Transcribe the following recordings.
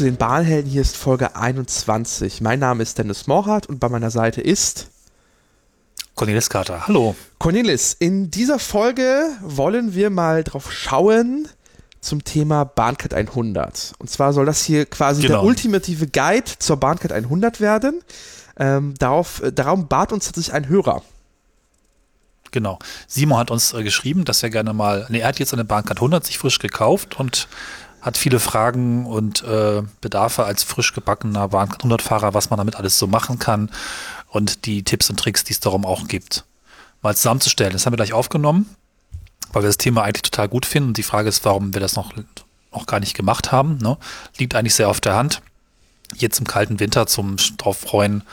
zu den Bahnhelden. Hier ist Folge 21. Mein Name ist Dennis Morhardt und bei meiner Seite ist Cornelis Carter. Hallo. Cornelis. In dieser Folge wollen wir mal drauf schauen zum Thema Bahncard 100. Und zwar soll das hier quasi Genau. der ultimative Guide zur Bahncard 100 werden. Ähm, darauf, äh, darum bat uns tatsächlich ein Hörer. Genau. Simon hat uns äh, geschrieben, dass er gerne mal, nee, er hat jetzt eine Bahncard 100 sich frisch gekauft und hat viele Fragen und äh, Bedarfe als frisch gebackener Bahncard 100 Fahrer, was man damit alles so machen kann und die Tipps und Tricks, die es darum auch gibt, mal zusammenzustellen. Das haben wir gleich aufgenommen, weil wir das Thema eigentlich total gut finden. Die Frage ist, warum wir das noch, noch gar nicht gemacht haben. Ne? Liegt eigentlich sehr auf der Hand. Jetzt im kalten Winter zum drauf freuen,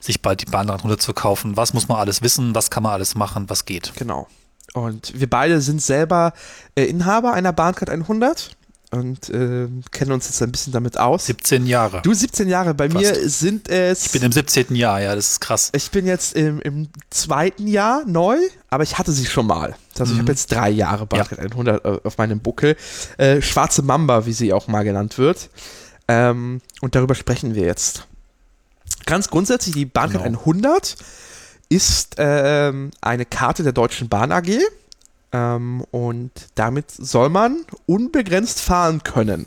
sich bald die Bahncard 100 zu kaufen. Was muss man alles wissen? Was kann man alles machen? Was geht? Genau. Und wir beide sind selber äh, Inhaber einer Bahncard 100 und äh, kennen uns jetzt ein bisschen damit aus. 17 Jahre. Du 17 Jahre, bei Fast. mir sind es. Ich bin im 17. Jahr, ja, das ist krass. Ich bin jetzt im, im zweiten Jahr neu, aber ich hatte sie schon mal. Also ich Mhm. habe jetzt drei Jahre Bahncard 100 äh, auf meinem Buckel. Äh, Schwarze Mamba, wie sie auch mal genannt wird. Ähm, und darüber sprechen wir jetzt. Ganz grundsätzlich, die Bahncard Genau. 100 ist ähm, eine Karte der Deutschen Bahn AG. Ähm, und damit soll man unbegrenzt fahren können.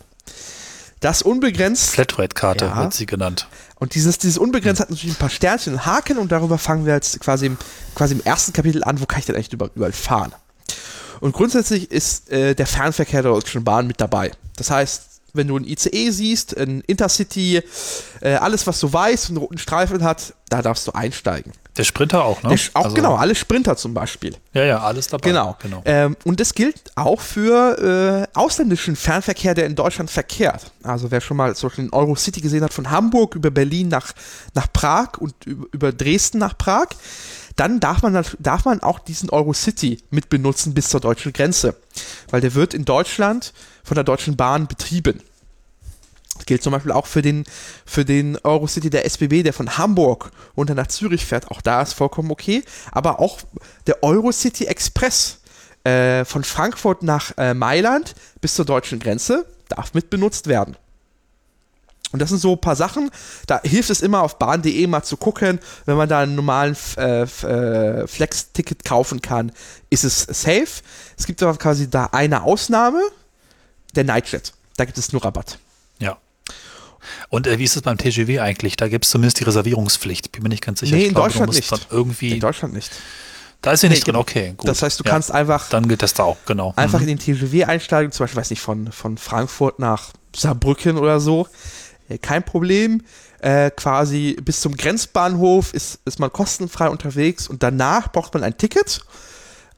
Das unbegrenzt Flatrate-Karte Ja. wird sie genannt. und dieses, dieses Unbegrenzt hat natürlich ein paar Sternchen und Haken und darüber fangen wir jetzt quasi im, quasi im ersten Kapitel an, wo kann ich denn eigentlich überall, überall fahren. Und grundsätzlich ist äh, der Fernverkehr der Deutschen Bahn mit dabei. Das heißt, wenn du ein ICE siehst, ein Intercity, äh, alles was du weißt und einen roten Streifen hat, da darfst du einsteigen. Der Sprinter auch, ne? Der, auch Also- genau, alle Sprinter zum Beispiel. Ja, ja, alles dabei. Genau. genau. Ähm, und das gilt auch für äh, ausländischen Fernverkehr, der in Deutschland verkehrt. Also wer schon mal zum Beispiel den Eurocity gesehen hat, von Hamburg über Berlin nach, nach Prag und über, Dresden nach Prag, dann darf man, darf man auch diesen Eurocity mit benutzen bis zur deutschen Grenze. Weil der wird in Deutschland von der Deutschen Bahn betrieben. Das gilt zum Beispiel auch für den, für den Eurocity der SBB, der von Hamburg runter nach Zürich fährt. Auch da ist vollkommen okay. Aber auch der Eurocity Express äh, von Frankfurt nach äh, Mailand bis zur deutschen Grenze darf mit benutzt werden. Und das sind so ein paar Sachen, da hilft es immer auf bahn.de mal zu gucken, wenn man da einen normalen äh, äh, Flex-Ticket kaufen kann, ist es safe. Es gibt aber quasi da eine Ausnahme, der Nightjet. Da gibt es nur Rabatt. Ja. Und äh, wie ist es beim TGW eigentlich? Da gibt es zumindest die Reservierungspflicht. Bin mir nicht ganz sicher. Nee, Ich in glaube, Deutschland nicht. Irgendwie, In Deutschland nicht. da ist sie nicht Nee, drin. Okay, gut. Das heißt, du Ja, kannst einfach, Dann gilt das da auch, genau. einfach Mhm. in den TGW einsteigen, zum Beispiel, weiß nicht, von, von Frankfurt nach Saarbrücken oder so. Äh, Kein Problem. Äh, quasi bis zum Grenzbahnhof ist, ist man kostenfrei unterwegs und danach braucht man ein Ticket.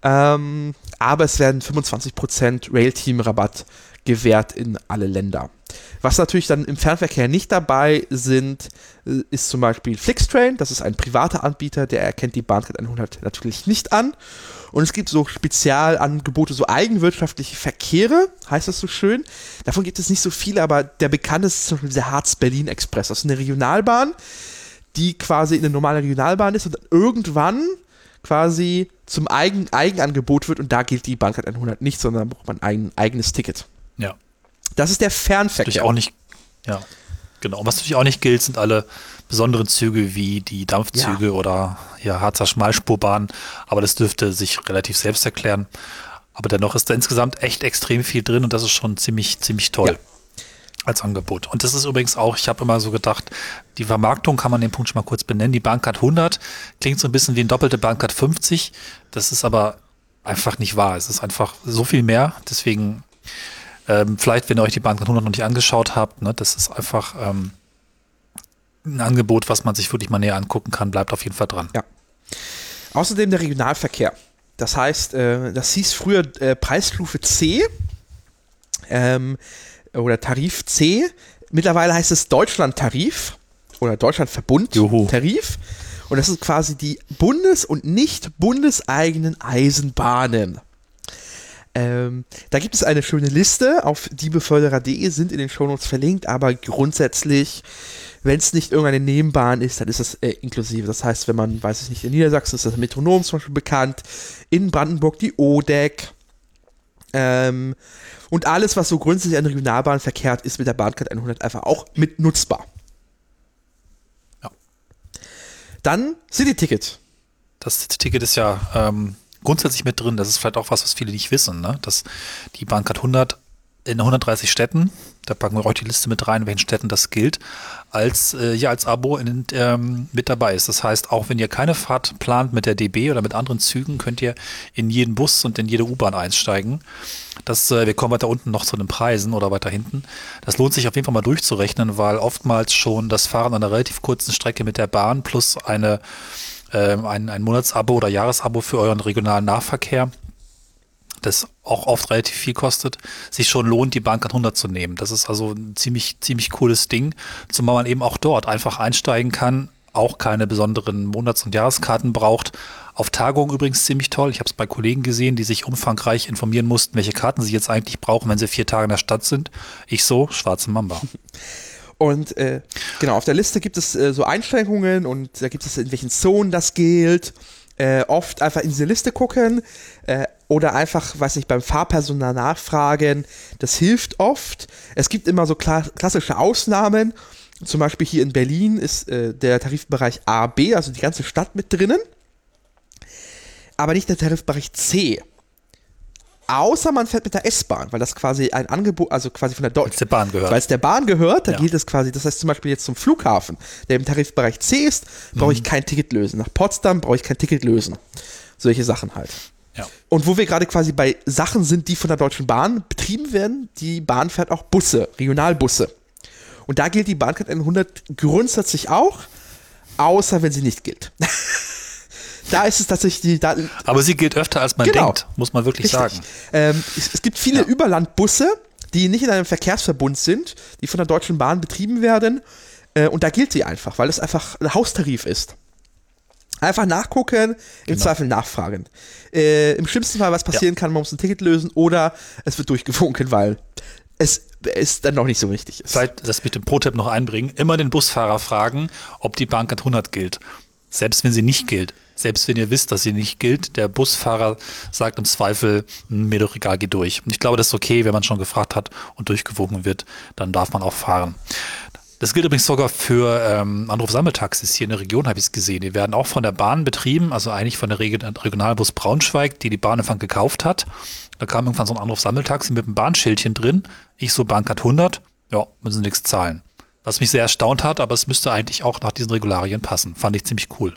Ähm, aber es werden 25% Rail-Team-Rabatt gewährt in alle Länder. Was natürlich dann im Fernverkehr nicht dabei sind, äh, ist zum Beispiel Flixtrain. Das ist ein privater Anbieter, der erkennt die Bahncard 100 natürlich nicht an. Und es gibt so Spezialangebote, so eigenwirtschaftliche Verkehre, heißt das so schön. Davon gibt es nicht so viele, aber der bekannteste ist zum Beispiel der Harz-Berlin-Express. Das ist eine Regionalbahn, die quasi eine normale Regionalbahn ist und irgendwann quasi zum Eigen Eigenangebot wird und da gilt die Bahncard 100 nicht, sondern braucht man ein eigenes Ticket. Ja. Das ist der Natürlich Fernverkehr. auch nicht, ja, genau. Was natürlich auch nicht gilt, sind alle besonderen Züge wie die Dampfzüge Ja. oder ja, Harzer Schmalspurbahn. Aber das dürfte sich relativ selbst erklären. Aber dennoch ist da insgesamt echt extrem viel drin und das ist schon ziemlich, ziemlich toll. Ja. Als Angebot. Und das ist übrigens auch, ich habe immer so gedacht, die Vermarktung kann man den Punkt schon mal kurz benennen. Die Bahncard 100 klingt so ein bisschen wie ein doppelte Bahncard 50. Das ist aber einfach nicht wahr. Es ist einfach so viel mehr. Deswegen ähm, vielleicht, wenn ihr euch die Bahncard 100 noch nicht angeschaut habt, ne, das ist einfach ähm, ein Angebot, was man sich wirklich mal näher angucken kann. Bleibt auf jeden Fall dran. Ja. Außerdem der Regionalverkehr. Das heißt, äh, das hieß früher äh, Preisstufe C ähm, oder Tarif C. Mittlerweile heißt es Deutschlandtarif oder Deutschlandverbund Juhu. Tarif. Und das ist quasi die bundes- und nicht bundeseigenen Eisenbahnen. Ähm, da gibt es eine schöne Liste auf diebeförderer.de, sind in den Shownotes verlinkt, aber grundsätzlich Wenn es nicht irgendeine Nebenbahn ist, dann ist das äh, inklusive. Das heißt, wenn man, weiß ich nicht, in Niedersachsen ist das Metronom zum Beispiel bekannt, in Brandenburg die ODEC. Ähm, und alles, was so grundsätzlich an Regionalbahn verkehrt, ist mit der Bahncard 100 einfach auch mit nutzbar. Ja. Dann City-Ticket. Das Ticket ist ja ähm, grundsätzlich mit drin. Das ist vielleicht auch was, was viele nicht wissen, ne? dass die Bahncard 100 in 130 Städten, da packen wir euch die Liste mit rein, in welchen Städten das gilt, als, äh, ja, als Abo in, ähm, mit dabei ist. Das heißt, auch wenn ihr keine Fahrt plant mit der DB oder mit anderen Zügen, könnt ihr in jeden Bus und in jede U-Bahn einsteigen. Das, äh, wir kommen weiter unten noch zu den Preisen oder weiter hinten. Das lohnt sich auf jeden Fall mal durchzurechnen, weil oftmals schon das Fahren einer relativ kurzen Strecke mit der Bahn plus eine, ein, ein Monatsabo oder Jahresabo für euren regionalen Nahverkehr das auch oft relativ viel kostet, sich schon lohnt, die Bahncard 100 zu nehmen. Das ist also ein ziemlich, ziemlich cooles Ding, zumal man eben auch dort einfach einsteigen kann, auch keine besonderen Monats- und Jahreskarten braucht. Auf Tagungen übrigens ziemlich toll. Ich habe es bei Kollegen gesehen, die sich umfangreich informieren mussten, welche Karten sie jetzt eigentlich brauchen, wenn sie vier Tage in der Stadt sind. Ich so, schwarze Mamba. Und äh, genau, auf der Liste gibt es äh, so Einschränkungen und da gibt es in welchen Zonen das gilt. Äh, oft einfach in diese Liste gucken äh, oder einfach, weiß nicht, beim Fahrpersonal nachfragen. Das hilft oft. Es gibt immer so kla klassische Ausnahmen. Zum Beispiel hier in Berlin ist äh, der Tarifbereich A, B, also die ganze Stadt mit drinnen. Aber nicht der Tarifbereich C. Außer man fährt mit der S-Bahn, weil das quasi ein Angebot, also quasi von der Deutschen. Bahn gehört. Weil es der Bahn gehört, da ja. gilt es quasi, das heißt zum Beispiel jetzt zum Flughafen, der im Tarifbereich C ist, brauche ich mhm. kein Ticket lösen. Nach Potsdam brauche ich kein Ticket lösen. Solche Sachen halt. Ja. Und wo wir gerade quasi bei Sachen sind, die von der Deutschen Bahn betrieben werden, die Bahn fährt auch Busse, Regionalbusse. Und da gilt die Bahncard 100 grundsätzlich auch, außer wenn sie nicht gilt. da ist es tatsächlich die. Da, Aber sie gilt öfter, als man genau. denkt, muss man wirklich Richtig. sagen. Ähm, es, es, gibt viele ja. Überlandbusse, die nicht in einem Verkehrsverbund sind, die von der Deutschen Bahn betrieben werden. Äh, und da gilt sie einfach, weil es einfach ein Haustarif ist. Einfach nachgucken, im genau. Zweifel nachfragen. Äh, Im schlimmsten Fall, was passieren ja. kann, man muss ein Ticket lösen oder es wird durchgewunken, weil es ist dann noch nicht so wichtig ist. Vielleicht das mit dem Pro-Tipp noch einbringen. Immer den Busfahrer fragen, ob die Bahncard 100 gilt. Selbst wenn sie nicht gilt. Selbst wenn ihr wisst, dass sie nicht gilt, der Busfahrer sagt im Zweifel, hm, mir doch egal, geh durch. Und ich glaube, das ist okay, wenn man schon gefragt hat und durchgewogen wird, dann darf man auch fahren. Das gilt übrigens sogar für ähm, Anrufsammeltaxis hier in der Region, habe ich es gesehen. Die werden auch von der Bahn betrieben, also eigentlich von der Regionalbus Braunschweig, die die Bahn einfach gekauft hat. Da kam irgendwann so ein Anrufsammeltaxi mit einem Bahnschildchen drin. Ich so Bahncard 100, ja, müssen nichts zahlen. Was mich sehr erstaunt hat, aber es müsste eigentlich auch nach diesen Regularien passen. Fand ich ziemlich cool.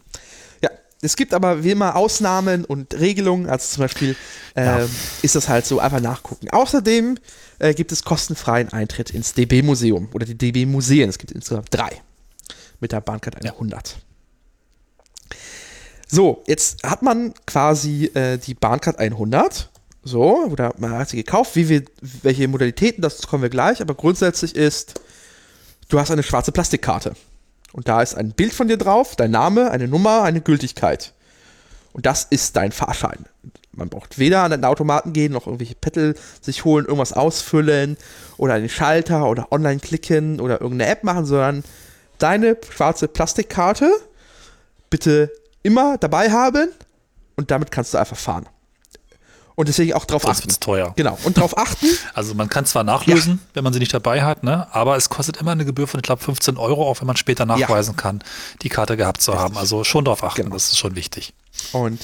Es gibt aber wie immer Ausnahmen und Regelungen, also zum Beispiel äh, ja. ist das halt so, einfach nachgucken. Außerdem äh, gibt es kostenfreien Eintritt ins DB-Museum oder die DB-Museen. Es gibt insgesamt drei mit der Bahncard 100. Ja. So, jetzt hat man quasi äh, die Bahncard 100. So, oder man hat sie gekauft. Wie wir, welche Modalitäten, das kommen wir gleich. Aber grundsätzlich ist, du hast eine schwarze Plastikkarte. Und da ist ein Bild von dir drauf, dein Name, eine Nummer, eine Gültigkeit. Und das ist dein Fahrschein. Man braucht weder an den Automaten gehen, noch irgendwelche Pettel sich holen, irgendwas ausfüllen oder einen Schalter oder online klicken oder irgendeine App machen, sondern deine schwarze Plastikkarte bitte immer dabei haben und damit kannst du einfach fahren. Und deswegen auch drauf achten. Das wird teuer. Genau. Und drauf achten. Also man kann zwar nachlösen, ja. wenn man sie nicht dabei hat, ne? aber es kostet immer eine Gebühr von, ich glaube, 15 Euro, auch wenn man später nachweisen ja. kann, die Karte gehabt zu Richtig. haben. Also schon drauf achten, genau. das ist schon wichtig. Und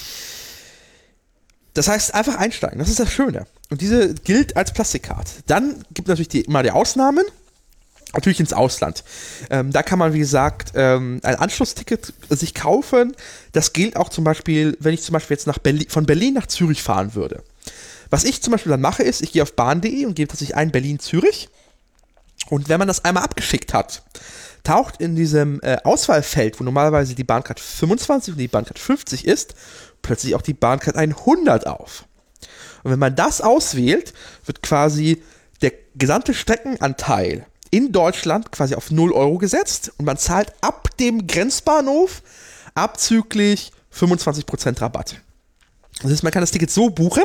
das heißt, einfach einsteigen, das ist das Schöne. Und diese gilt als Plastikkarte. Dann gibt es natürlich die, immer die Ausnahmen natürlich ins Ausland. Ähm, da kann man, wie gesagt, ähm, ein Anschlussticket sich kaufen. Das gilt auch zum Beispiel, wenn ich zum Beispiel jetzt nach Berlin, von Berlin nach Zürich fahren würde. Was ich zum Beispiel dann mache, ist, ich gehe auf bahn.de und gebe tatsächlich ein Berlin-Zürich. Und wenn man das einmal abgeschickt hat, taucht in diesem äh, Auswahlfeld, wo normalerweise die Bahncard 25 und die Bahncard 50 ist, plötzlich auch die Bahncard 100 auf. Und wenn man das auswählt, wird quasi der gesamte Streckenanteil in Deutschland quasi auf 0 Euro gesetzt und man zahlt ab dem Grenzbahnhof abzüglich 25% Rabatt. Das heißt, man kann das Ticket so buchen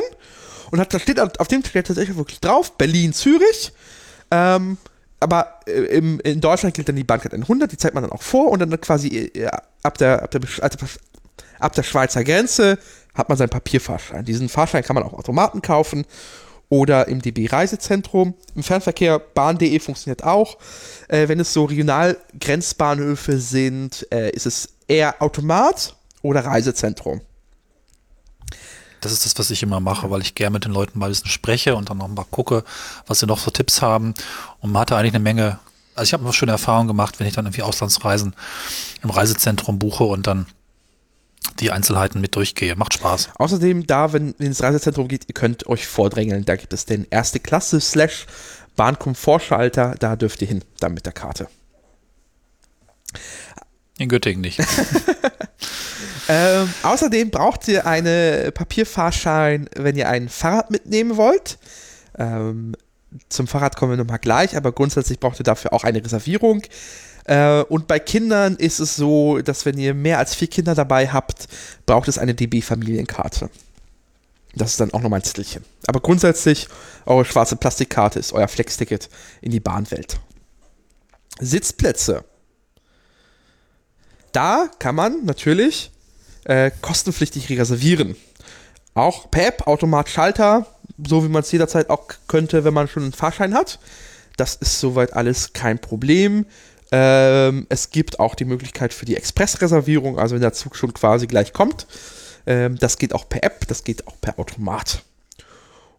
und hat, da steht auf dem Ticket tatsächlich wirklich drauf, Berlin-Zürich. Ähm, aber äh, im, in Deutschland gilt dann die Bahncard 100, die zeigt man dann auch vor und dann quasi äh, ab, der, ab, der, ab der Schweizer Grenze hat man seinen Papierfahrschein. Diesen Fahrschein kann man auch Automaten kaufen oder im DB Reisezentrum. Im Fernverkehr bahn.de funktioniert auch. Äh, wenn es so Regionalgrenzbahnhöfe sind, äh, ist es eher Automat oder Reisezentrum. Das ist das, was ich immer mache, weil ich gerne mit den Leuten mal ein bisschen spreche und dann noch mal gucke, was sie noch für Tipps haben. Und man hatte eigentlich eine Menge, also ich habe noch schöne Erfahrungen gemacht, wenn ich dann irgendwie Auslandsreisen im Reisezentrum buche und dann die Einzelheiten mit durchgehe. Macht Spaß. Außerdem, da, wenn ihr ins Reisezentrum geht, ihr könnt euch vordrängeln. Da gibt es den erste Klasse slash Bahnkomfortschalter. Da dürft ihr hin, dann mit der Karte. In Göttingen nicht. ähm, außerdem braucht ihr einen Papierfahrschein, wenn ihr ein Fahrrad mitnehmen wollt. Ähm, zum Fahrrad kommen wir nochmal gleich, aber grundsätzlich braucht ihr dafür auch eine Reservierung. Äh, und bei Kindern ist es so, dass wenn ihr mehr als vier Kinder dabei habt, braucht es eine DB-Familienkarte. Das ist dann auch nochmal ein Zettelchen. Aber grundsätzlich, eure schwarze Plastikkarte ist euer Flex-Ticket in die Bahnwelt. Sitzplätze. Da kann man natürlich äh, kostenpflichtig reservieren. Auch per App, Automat, Schalter, so wie man es jederzeit auch könnte, wenn man schon einen Fahrschein hat. Das ist soweit alles kein Problem. Ähm, es gibt auch die Möglichkeit für die Expressreservierung, also wenn der Zug schon quasi gleich kommt. Ähm, das geht auch per App, das geht auch per Automat.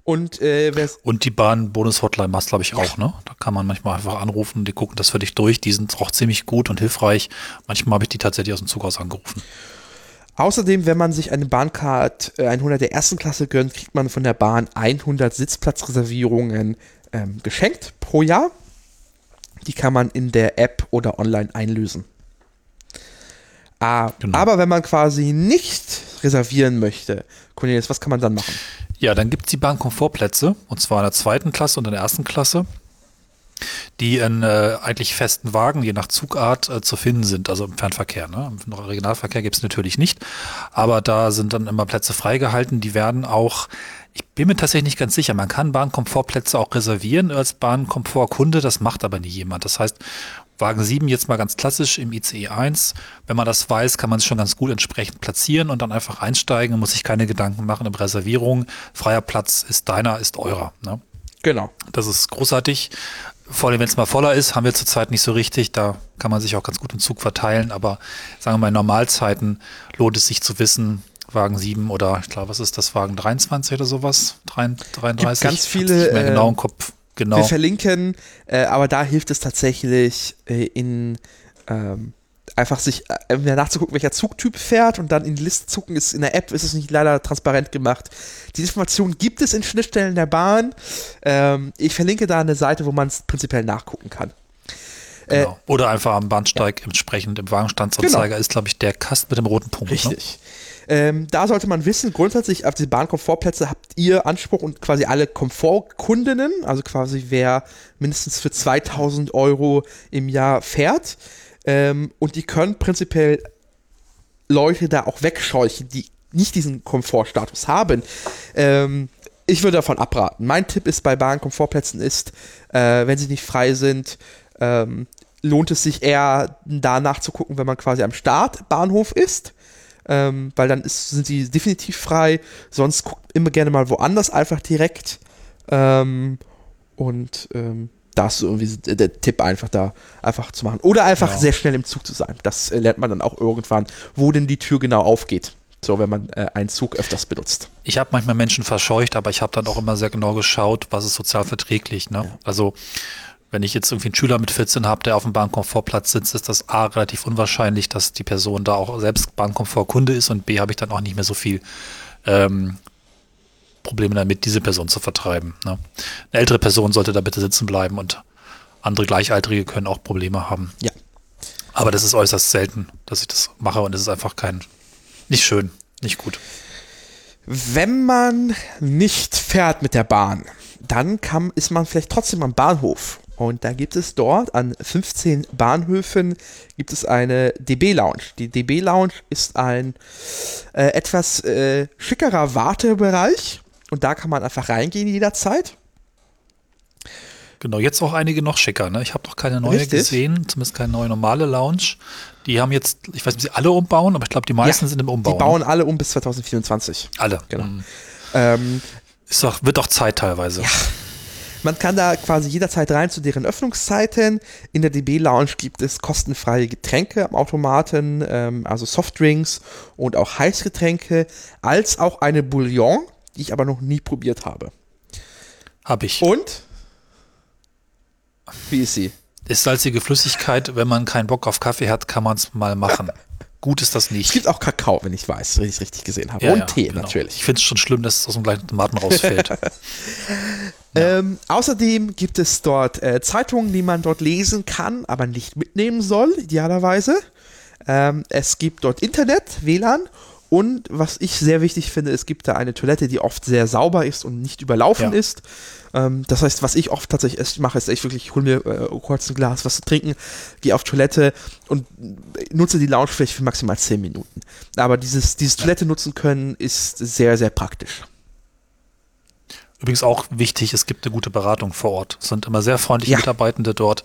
Und, äh, und die Bahn-Bonus-Hotline machst, glaube ich, auch, ne? Da kann man manchmal einfach anrufen, die gucken das für dich durch. Die sind auch ziemlich gut und hilfreich. Manchmal habe ich die tatsächlich aus dem Zug aus angerufen. Außerdem, wenn man sich eine Bahncard 100 äh, der ersten Klasse gönnt, kriegt man von der Bahn 100 Sitzplatzreservierungen ähm, geschenkt pro Jahr. Die kann man in der App oder online einlösen. Ah, genau. Aber wenn man quasi nicht reservieren möchte, Cornelius, was kann man dann machen? Ja, dann gibt es die Bahnkomfortplätze, und zwar in der zweiten Klasse und in der ersten Klasse, die in äh, eigentlich festen Wagen, je nach Zugart, äh, zu finden sind, also im Fernverkehr. Ne? Im Regionalverkehr gibt es natürlich nicht, aber da sind dann immer Plätze freigehalten, die werden auch ich bin mir tatsächlich nicht ganz sicher. Man kann Bahnkomfortplätze auch reservieren als Bahnkomfortkunde, das macht aber nie jemand. Das heißt, Wagen 7 jetzt mal ganz klassisch im ICE 1. Wenn man das weiß, kann man es schon ganz gut entsprechend platzieren und dann einfach einsteigen und muss sich keine Gedanken machen um Reservierung. Freier Platz ist deiner, ist eurer. Ne? Genau. Das ist großartig. Vor allem, wenn es mal voller ist, haben wir zurzeit nicht so richtig. Da kann man sich auch ganz gut im Zug verteilen. Aber sagen wir mal, in Normalzeiten lohnt es sich zu wissen, Wagen 7 oder ich glaube, was ist das, Wagen 23 oder sowas? 33? Gibt ganz viele. Äh, genau im Kopf. Genau. Wir verlinken, äh, aber da hilft es tatsächlich äh, in ähm, einfach sich äh, nachzugucken, welcher Zugtyp fährt und dann in die Liste zucken. Ist in der App ist es nicht leider transparent gemacht. Die Information gibt es in Schnittstellen der Bahn. Ähm, ich verlinke da eine Seite, wo man es prinzipiell nachgucken kann. Genau. Äh, Oder einfach am Bahnsteig ja. entsprechend im Wagenstandsanzeiger genau. ist, glaube ich, der Kasten mit dem roten Punkt. Ne? Richtig. Ne? Ähm, da sollte man wissen, grundsätzlich auf diese Bahnkomfortplätze habt ihr Anspruch und quasi alle Komfortkundinnen, also quasi wer mindestens für 2000 Euro im Jahr fährt. Ähm, und die können prinzipiell Leute da auch wegscheuchen, die nicht diesen Komfortstatus haben. Ähm, ich würde davon abraten. Mein Tipp ist bei Bahnkomfortplätzen ist, äh, wenn sie nicht frei sind, ähm, lohnt es sich eher danach zu gucken, wenn man quasi am Startbahnhof ist ähm, weil dann ist, sind sie definitiv frei. Sonst guckt immer gerne mal woanders einfach direkt. Ähm, und ähm, das ist irgendwie der Tipp, einfach da einfach zu machen. Oder einfach ja. sehr schnell im Zug zu sein. Das äh, lernt man dann auch irgendwann, wo denn die Tür genau aufgeht. So, wenn man äh, einen Zug öfters benutzt. Ich habe manchmal Menschen verscheucht, aber ich habe dann auch immer sehr genau geschaut, was ist sozial verträglich. Ne? Ja. Also wenn ich jetzt irgendwie einen Schüler mit 14 habe, der auf dem Bahnkomfortplatz sitzt, ist das A relativ unwahrscheinlich, dass die Person da auch selbst Bahnkomfortkunde ist und B habe ich dann auch nicht mehr so viel ähm, Probleme damit, diese Person zu vertreiben. Ne? Eine ältere Person sollte da bitte sitzen bleiben und andere Gleichaltrige können auch Probleme haben. Ja. Aber das ist äußerst selten, dass ich das mache und es ist einfach kein, nicht schön, nicht gut. Wenn man nicht fährt mit der Bahn, dann kann, ist man vielleicht trotzdem am Bahnhof und da gibt es dort an 15 Bahnhöfen gibt es eine DB Lounge. Die DB Lounge ist ein äh, etwas äh, schickerer Wartebereich und da kann man einfach reingehen jederzeit. Genau, jetzt auch einige noch schicker. Ne? Ich habe noch keine neue Richtig. gesehen, zumindest keine neue normale Lounge. Die haben jetzt, ich weiß nicht, ob sie alle umbauen, aber ich glaube, die meisten Ja, sind im Umbau. Die bauen alle um bis 2024. ne? alle. Genau. Mhm. Ähm, Ist doch, wird doch Zeit teilweise. Man kann da quasi jederzeit rein zu deren Öffnungszeiten. In der DB Lounge gibt es kostenfreie Getränke am Automaten, ähm, also Softdrinks und auch Heißgetränke, als auch eine Bouillon, die ich aber noch nie probiert habe. Habe ich. Und? Wie ist sie? Ist salzige Flüssigkeit, wenn man keinen Bock auf Kaffee hat, kann man es mal machen. Gut ist das Es nicht. gibt auch Kakao, wenn ich weiß, wenn ich es richtig gesehen habe. Ja, und ja, Tee genau. natürlich. Ich finde es schon schlimm, dass es aus dem gleichen Tomaten rausfällt. Ähm, außerdem gibt es dort äh, Zeitungen, die man dort lesen kann, aber nicht mitnehmen soll, idealerweise. Ähm, es gibt dort Internet, WLAN und was ich sehr wichtig finde, es gibt da eine Toilette, die oft sehr sauber ist und nicht überlaufen Ja. ist. Ähm, das heißt, was ich oft tatsächlich mache, ist ich wirklich, ich hole mir äh, kurz ein Glas was zu trinken, gehe auf Toilette und äh, nutze die Lounge vielleicht für maximal 10 Minuten. Aber dieses, dieses Toilette nutzen können ist sehr, sehr praktisch. Übrigens auch wichtig, es gibt eine gute Beratung vor Ort. Es sind immer sehr freundliche Ja. Mitarbeitende dort,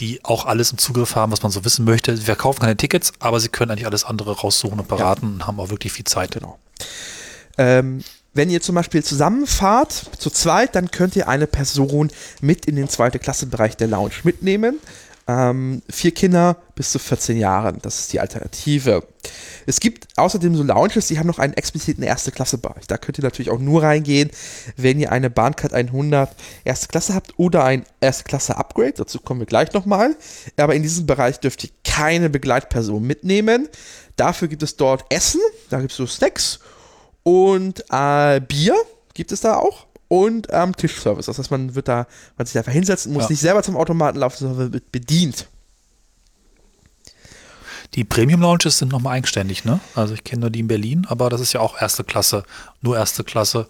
die auch alles im Zugriff haben, was man so wissen möchte. Sie verkaufen keine Tickets, aber sie können eigentlich alles andere raussuchen und beraten und haben auch wirklich viel Zeit. Genau. Ähm, wenn ihr zum Beispiel zusammenfahrt, zu zweit, dann könnt ihr eine Person mit in den zweite Klassenbereich der Lounge mitnehmen. Ähm, vier Kinder bis zu 14 Jahren, das ist die Alternative. Es gibt außerdem so Lounges, die haben noch einen expliziten Erste-Klasse-Bereich. Da könnt ihr natürlich auch nur reingehen, wenn ihr eine Bahncard 100 Erste Klasse habt oder ein Erste-Klasse-Upgrade. Dazu kommen wir gleich nochmal. Aber in diesem Bereich dürft ihr keine Begleitperson mitnehmen. Dafür gibt es dort Essen, da gibt es so Snacks und äh, Bier gibt es da auch und ähm, Tischservice. Das heißt, man wird da, man sich einfach hinsetzen, muss Ja. nicht selber zum Automaten laufen, sondern wird bedient. Die Premium Lounges sind nochmal eigenständig, ne? Also ich kenne nur die in Berlin, aber das ist ja auch erste Klasse, nur erste Klasse.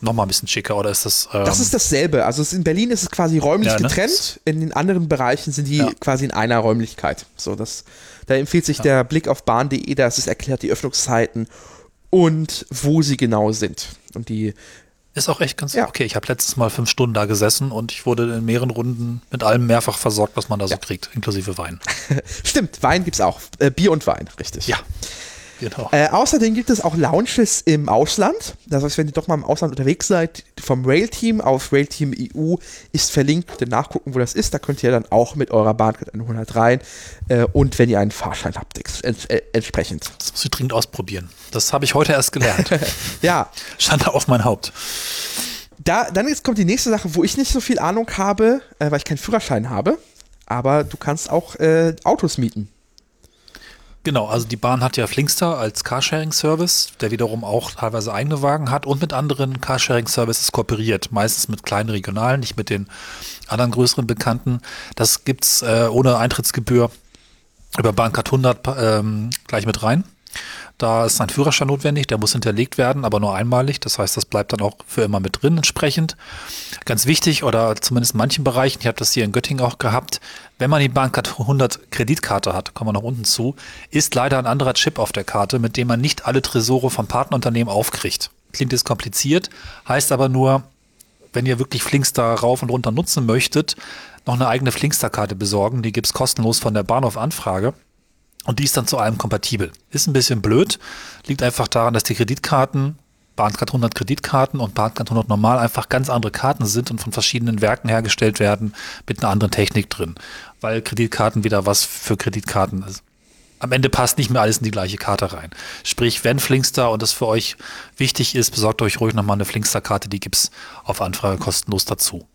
Nochmal ein bisschen schicker, oder ist das? Ähm, Das ist dasselbe. Also in Berlin ist es quasi räumlich Ja, ne? getrennt. In den anderen Bereichen sind die Ja. quasi in einer Räumlichkeit. So, das, da empfiehlt sich der Blick auf bahn.de, da ist es erklärt die Öffnungszeiten und wo sie genau sind. Und die, Ist auch echt ganz Ja. okay. Ich habe letztes Mal fünf Stunden da gesessen und ich wurde in mehreren Runden mit allem mehrfach versorgt, was man da so kriegt, inklusive Wein. stimmt, Wein gibt's auch. Äh, Bier und Wein, richtig. Ja, genau. Äh, außerdem gibt es auch Lounges im Ausland. Das heißt, wenn ihr doch mal im Ausland unterwegs seid, vom Rail-Team auf Rail-Team EU ist verlinkt. Könnt ihr nachgucken, wo das ist. Da könnt ihr dann auch mit eurer Bahncard 100 rein. Äh, und wenn ihr einen Fahrschein habt, ents äh, entsprechend. Das muss ich dringend ausprobieren. Das habe ich heute erst gelernt. Ja, Schande auf mein Haupt. da, dann jetzt kommt die nächste Sache, wo ich nicht so viel Ahnung habe, äh, weil ich keinen Führerschein habe. Aber du kannst auch äh, Autos mieten. Genau, also die Bahn hat ja Flinkster als Carsharing-Service, der wiederum auch teilweise eigene Wagen hat und mit anderen Carsharing-Services kooperiert. Meistens mit kleinen regionalen, nicht mit den anderen größeren Bekannten. Das gibt's äh, ohne Eintrittsgebühr über Bahncard 100 ähm, gleich mit rein. Da ist ein Führerschein notwendig, der muss hinterlegt werden, aber nur einmalig. Das heißt, das bleibt dann auch für immer mit drin entsprechend. Ganz wichtig, oder zumindest in manchen Bereichen, ich habe das hier in Göttingen auch gehabt, wenn man die Bahncard 100 Kreditkarte hat, kommen wir noch unten zu, ist leider ein anderer Chip auf der Karte, mit dem man nicht alle Tresore vom Partnerunternehmen aufkriegt. Klingt jetzt kompliziert, heißt aber nur, wenn ihr wirklich Flinkster rauf und runter nutzen möchtet, noch eine eigene Flinkster-Karte besorgen. Die gibt's kostenlos von der Bahnhof Anfrage. Und die ist dann zu allem kompatibel. Ist ein bisschen blöd, liegt einfach daran, dass die Kreditkarten, Bahncard 100 Kreditkarten und Bahncard 100 normal einfach ganz andere Karten sind und von verschiedenen Werken hergestellt werden mit einer anderen Technik drin. Weil Kreditkarten wieder was für Kreditkarten ist. Am Ende passt nicht mehr alles in die gleiche Karte rein. Sprich, wenn Flinkster und das für euch wichtig ist, besorgt euch ruhig nochmal eine Flinkster-Karte, die gibt's auf Anfrage kostenlos dazu.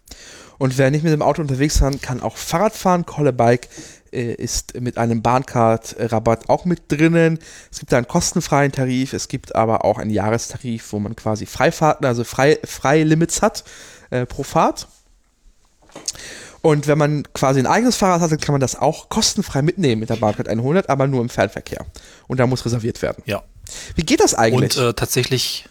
Und wer nicht mit dem Auto unterwegs kann, kann auch Fahrrad fahren. Collebike ist mit einem Bahncard-Rabatt auch mit drinnen. Es gibt da einen kostenfreien Tarif, es gibt aber auch einen Jahrestarif, wo man quasi Freifahrten, also frei, freie Limits hat äh, pro Fahrt. Und wenn man quasi ein eigenes Fahrrad hat, dann kann man das auch kostenfrei mitnehmen mit der Bahncard 100, aber nur im Fernverkehr. Und da muss reserviert werden. Ja. Wie geht das eigentlich? Und äh, tatsächlich,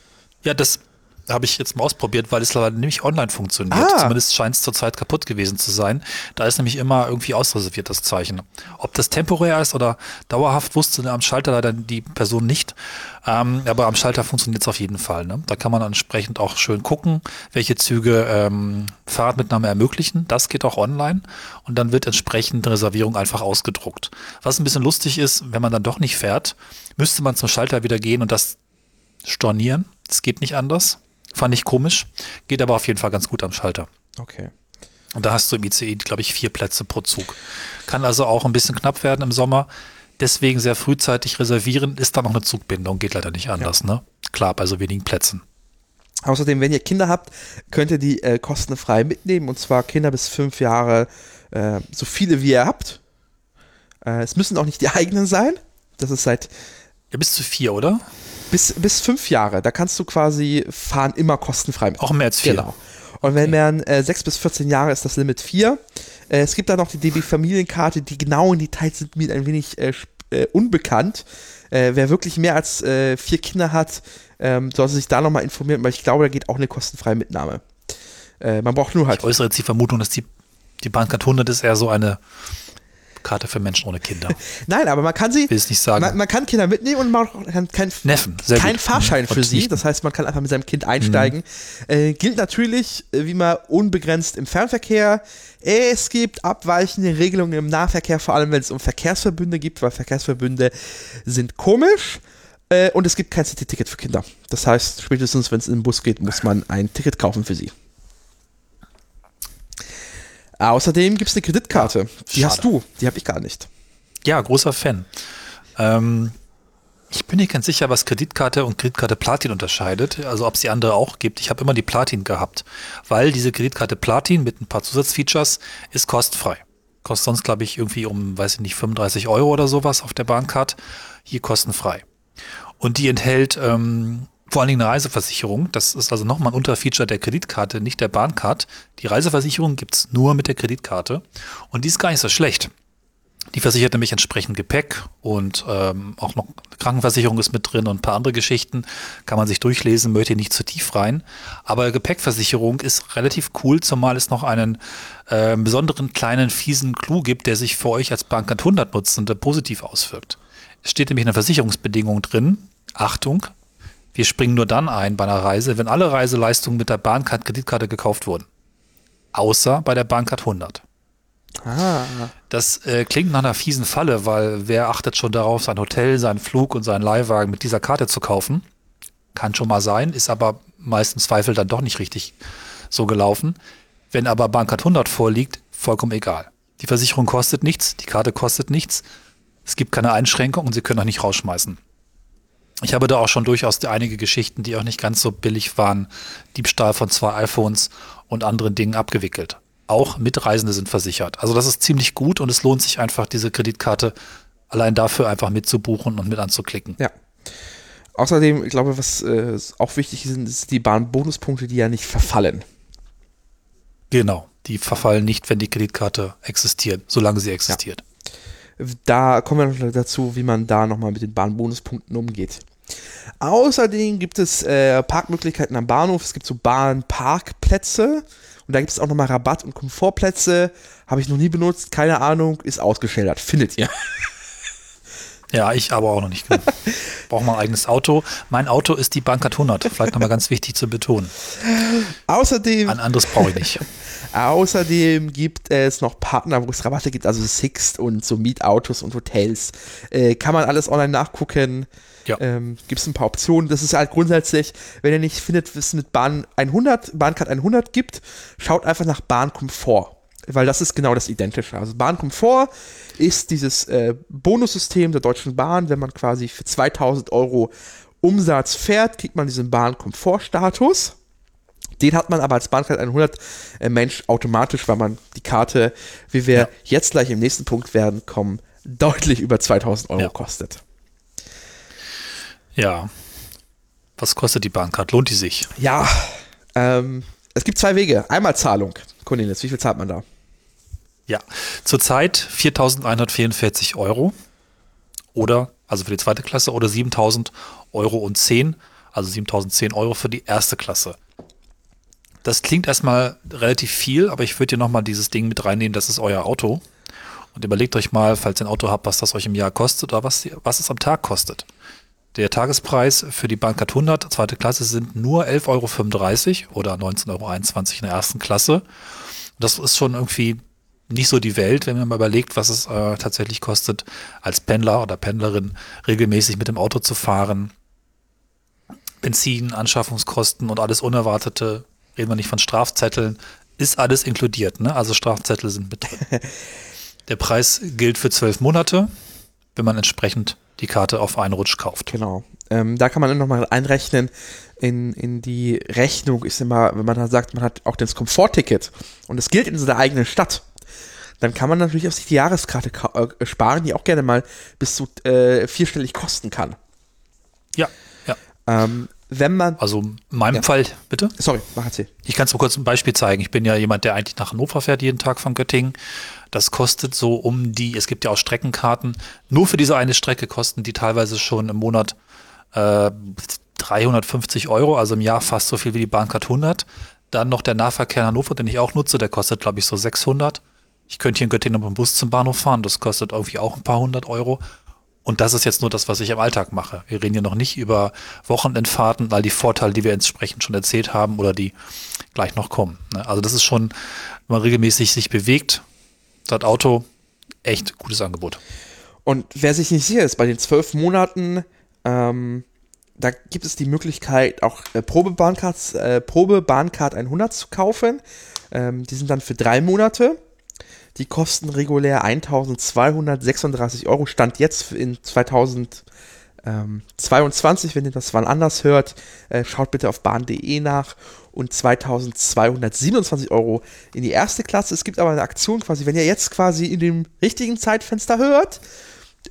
ja, das habe ich jetzt mal ausprobiert, weil es leider nämlich online funktioniert. Ah. Zumindest scheint es zurzeit kaputt gewesen zu sein. Da ist nämlich immer irgendwie ausreserviert das Zeichen. Ob das temporär ist oder dauerhaft, wusste am Schalter leider die Person nicht. Ähm, aber am Schalter funktioniert es auf jeden Fall. Ne? Da kann man entsprechend auch schön gucken, welche Züge ähm, Fahrradmitnahme ermöglichen. Das geht auch online. Und dann wird entsprechend eine Reservierung einfach ausgedruckt. Was ein bisschen lustig ist, wenn man dann doch nicht fährt, müsste man zum Schalter wieder gehen und das stornieren. Das geht nicht anders. Fand ich komisch. Geht aber auf jeden Fall ganz gut am Schalter. Okay. Und da hast du im ICE, glaube ich, vier Plätze pro Zug. Kann also auch ein bisschen knapp werden im Sommer. Deswegen sehr frühzeitig reservieren. Ist da noch eine Zugbindung. Geht leider nicht anders, ja. ne? Klar, bei so wenigen Plätzen. Außerdem, wenn ihr Kinder habt, könnt ihr die äh, kostenfrei mitnehmen. Und zwar Kinder bis fünf Jahre, äh, so viele wie ihr habt. Äh, es müssen auch nicht die eigenen sein. Das ist seit. Ja, bis zu vier, oder? Bis, bis fünf Jahre. Da kannst du quasi fahren immer kostenfrei mit. Auch mehr als vier. Genau. Und wenn man äh, 6 bis 14 Jahre ist das Limit 4. Äh, es gibt da noch die DB Familienkarte, die genauen Details sind mir ein wenig äh, äh, unbekannt. Äh, wer wirklich mehr als äh, vier Kinder hat, ähm, sollte sich da nochmal informieren, weil ich glaube, da geht auch eine kostenfreie Mitnahme. Äh, man braucht nur halt. Ich äußere jetzt die Vermutung, dass die, die Bahncard 100 ist eher so eine Karte für Menschen ohne Kinder. Nein, aber man kann sie. Will es nicht sagen. Man, man, kann Kinder mitnehmen und man kann kein, Neffen, kein Fahrschein für sie. Das heißt, man kann einfach mit seinem Kind einsteigen. Mhm. Äh, gilt natürlich äh, wie immer unbegrenzt im Fernverkehr. Es gibt abweichende Regelungen im Nahverkehr, vor allem wenn es um Verkehrsverbünde gibt, weil Verkehrsverbünde sind komisch. Äh, und es gibt kein City-Ticket für Kinder. Das heißt, spätestens wenn es in den Bus geht, muss man ein Ticket kaufen für sie. Außerdem gibt es eine Kreditkarte. Ja, die hast du, die habe ich gar nicht. Ja, großer Fan. Ähm, ich bin nicht ganz sicher, was Kreditkarte und Kreditkarte Platin unterscheidet. Also ob es die andere auch gibt. Ich habe immer die Platin gehabt, weil diese Kreditkarte Platin mit ein paar Zusatzfeatures ist kostenfrei. Kostet sonst, glaube ich, irgendwie um, weiß ich nicht, 35 Euro oder sowas auf der Bahncard. Hier kostenfrei. Und die enthält ähm, vor allen Dingen eine Reiseversicherung. Das ist also nochmal ein Unterfeature der Kreditkarte, nicht der Bahncard. Die Reiseversicherung gibt's nur mit der Kreditkarte. Und die ist gar nicht so schlecht. Die versichert nämlich entsprechend Gepäck und ähm, auch noch Krankenversicherung ist mit drin und ein paar andere Geschichten. Kann man sich durchlesen, möchte nicht zu tief rein. Aber Gepäckversicherung ist relativ cool, zumal es noch einen äh, besonderen kleinen fiesen Clou gibt, der sich für euch als Bahncard 100 Nutzende positiv auswirkt. Es steht nämlich eine Versicherungsbedingung drin. Achtung, wir springen nur dann ein bei einer Reise, wenn alle Reiseleistungen mit der Bahncard-Kreditkarte gekauft wurden. Außer bei der Bahncard 100. Ah. Das äh, klingt nach einer fiesen Falle, weil wer achtet schon darauf, sein Hotel, seinen Flug und seinen Leihwagen mit dieser Karte zu kaufen? Kann schon mal sein, ist aber meistens Zweifel dann doch nicht richtig so gelaufen. Wenn aber Bahncard 100 vorliegt, vollkommen egal. Die Versicherung kostet nichts, die Karte kostet nichts, es gibt keine Einschränkung und Sie können auch nicht rausschmeißen. Ich habe da auch schon durchaus einige Geschichten, die auch nicht ganz so billig waren. Diebstahl von zwei iPhones und anderen Dingen abgewickelt. Auch Mitreisende sind versichert. Also das ist ziemlich gut und es lohnt sich einfach, diese Kreditkarte allein dafür einfach mitzubuchen und mit anzuklicken. Ja. Außerdem, ich glaube, was äh, auch wichtig ist, sind die Bahnbonuspunkte, die ja nicht verfallen. Genau, die verfallen nicht, wenn die Kreditkarte existiert, solange sie existiert. Ja. Da kommen wir noch dazu, wie man da nochmal mit den Bahnbonuspunkten umgeht. Außerdem gibt es äh, Parkmöglichkeiten am Bahnhof. Es gibt so Bahnparkplätze. Und da gibt es auch nochmal Rabatt- und Komfortplätze. Habe ich noch nie benutzt. Keine Ahnung. Ist ausgeschildert. Findet ihr. Ja, ich aber auch noch nicht. Brauche mal ein eigenes Auto. Mein Auto ist die Bankart 100. Vielleicht nochmal ganz wichtig zu betonen. Außerdem. Ein anderes brauche ich nicht. Außerdem gibt es noch Partner, wo es Rabatte gibt, also Sixt und so Mietautos und Hotels. Äh, kann man alles online nachgucken. Ja. Ähm, gibt es ein paar Optionen. Das ist halt grundsätzlich, wenn ihr nicht findet, was es mit Bahn 100, Bahncard 100 gibt, schaut einfach nach Bahnkomfort. Weil das ist genau das Identische. Also Bahnkomfort ist dieses äh, Bonussystem der Deutschen Bahn. Wenn man quasi für 2000 Euro Umsatz fährt, kriegt man diesen Bahnkomfortstatus. Den hat man aber als Bahncard 100 äh, Mensch automatisch, weil man die Karte, wie wir ja. jetzt gleich im nächsten Punkt werden kommen, deutlich über 2000 Euro ja. kostet. Ja. Was kostet die Bahncard? Lohnt die sich? Ja. Ähm, es gibt zwei Wege. Einmal Zahlung. Cornelis, wie viel zahlt man da? Ja, zurzeit 4.144 Euro oder, also für die zweite Klasse, oder 7.000 Euro und 10, Also 7010 Euro für die erste Klasse. Das klingt erstmal relativ viel, aber ich würde hier nochmal dieses Ding mit reinnehmen, das ist euer Auto. Und überlegt euch mal, falls ihr ein Auto habt, was das euch im Jahr kostet oder was, was es am Tag kostet. Der Tagespreis für die Bahncard 100, zweite Klasse, sind nur 11,35 Euro oder 19,21 Euro in der ersten Klasse. Das ist schon irgendwie nicht so die Welt, wenn man mal überlegt, was es äh, tatsächlich kostet, als Pendler oder Pendlerin regelmäßig mit dem Auto zu fahren. Benzin, Anschaffungskosten und alles Unerwartete, reden wir nicht von Strafzetteln, ist alles inkludiert. Ne? Also Strafzettel sind mit drin. Der Preis gilt für zwölf Monate, wenn man entsprechend die Karte auf einen Rutsch kauft. Genau. Ähm, da kann man dann nochmal einrechnen in, in die Rechnung, ist immer, wenn man dann sagt, man hat auch das Komfortticket und es gilt in seiner eigenen Stadt, dann kann man natürlich auf sich die Jahreskarte äh, sparen, die auch gerne mal bis zu äh, vierstellig kosten kann. Ja, ja. Ähm, wenn man. Also in meinem ja. Fall, bitte? Sorry, mach erzähl. Ich kann es mal kurz ein Beispiel zeigen. Ich bin ja jemand, der eigentlich nach Hannover fährt jeden Tag von Göttingen. Das kostet so um die, es gibt ja auch Streckenkarten, nur für diese eine Strecke kosten die teilweise schon im Monat äh, 350 Euro, also im Jahr fast so viel wie die Bahncard 100. Dann noch der Nahverkehr in Hannover, den ich auch nutze, der kostet, glaube ich, so 600. Ich könnte hier in Göttingen mit dem Bus zum Bahnhof fahren, das kostet irgendwie auch ein paar hundert Euro. Und das ist jetzt nur das, was ich im Alltag mache. Wir reden hier noch nicht über Wochenendfahrten, all die Vorteile, die wir entsprechend schon erzählt haben oder die gleich noch kommen. Ne? Also das ist schon, wenn man regelmäßig sich bewegt, das Auto, echt gutes Angebot. Und wer sich nicht sicher ist, bei den zwölf Monaten, ähm, da gibt es die Möglichkeit, auch äh, Probebahncard äh, Probe 100 zu kaufen. Ähm, die sind dann für drei Monate. Die kosten regulär 1236 Euro. Stand jetzt in 2022, wenn ihr das wann anders hört, äh, schaut bitte auf bahn.de nach. Und 2227 Euro in die erste Klasse. Es gibt aber eine Aktion quasi, wenn ihr jetzt quasi in dem richtigen Zeitfenster hört,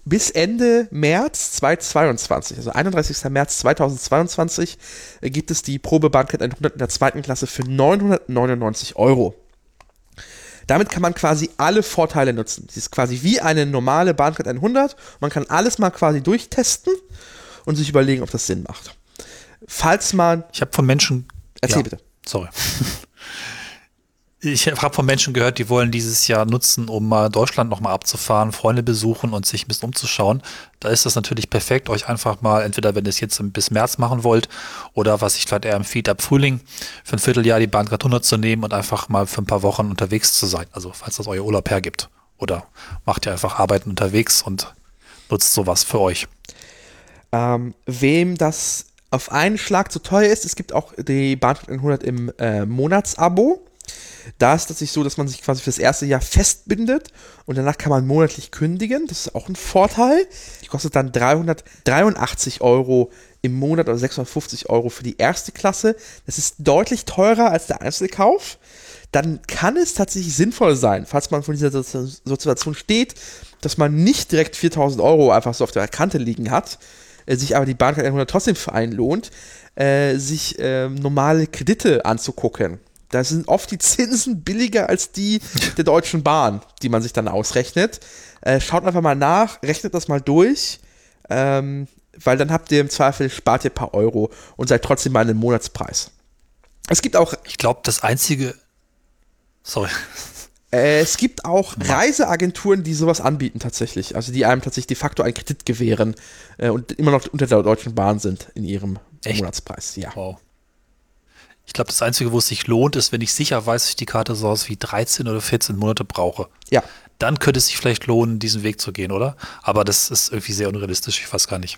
bis Ende März 2022, also 31. März 2022, äh, gibt es die Probebank 100 in der zweiten Klasse für 999 Euro. Damit kann man quasi alle Vorteile nutzen. Sie ist quasi wie eine normale Bahncard 100. Man kann alles mal quasi durchtesten und sich überlegen, ob das Sinn macht. Falls man. Ich habe von Menschen. Erzähl ja, bitte. Sorry. Ich habe von Menschen gehört, die wollen dieses Jahr nutzen, um mal Deutschland nochmal abzufahren, Freunde besuchen und sich ein bisschen umzuschauen. Da ist das natürlich perfekt, euch einfach mal, entweder wenn ihr es jetzt bis März machen wollt oder was ich vielleicht eher empfiehlt, ab Frühling für ein Vierteljahr die Bahncard 100 zu nehmen und einfach mal für ein paar Wochen unterwegs zu sein. Also falls das euer Urlaub hergibt. Oder macht ihr einfach Arbeiten unterwegs und nutzt sowas für euch. Ähm, wem das auf einen Schlag zu teuer ist, es gibt auch die Bahncard 100 im äh, Monatsabo. Da ist es tatsächlich so, dass man sich quasi für das erste Jahr festbindet und danach kann man monatlich kündigen. Das ist auch ein Vorteil. Die kostet dann 383 Euro im Monat oder 650 Euro für die erste Klasse. Das ist deutlich teurer als der Einzelkauf. Dann kann es tatsächlich sinnvoll sein, falls man von dieser Situation steht, dass man nicht direkt 4000 Euro einfach so auf der Kante liegen hat, äh, sich aber die Bahncard 100 trotzdem für einen lohnt, äh, sich äh, normale Kredite anzugucken. Da sind oft die Zinsen billiger als die der Deutschen Bahn, die man sich dann ausrechnet. Äh, schaut einfach mal nach, rechnet das mal durch, ähm, weil dann habt ihr im Zweifel, spart ihr ein paar Euro und seid trotzdem mal einen Monatspreis. Es gibt auch. Ich glaube, das einzige. Sorry. Äh, es gibt auch Reiseagenturen, die sowas anbieten tatsächlich. Also die einem tatsächlich de facto einen Kredit gewähren äh, und immer noch unter der Deutschen Bahn sind in ihrem Echt? Monatspreis. Ja. Wow. Ich glaube, das Einzige, wo es sich lohnt, ist, wenn ich sicher weiß, dass ich die Karte so aus wie 13 oder 14 Monate brauche. Ja. Dann könnte es sich vielleicht lohnen, diesen Weg zu gehen, oder? Aber das ist irgendwie sehr unrealistisch. Ich weiß gar nicht,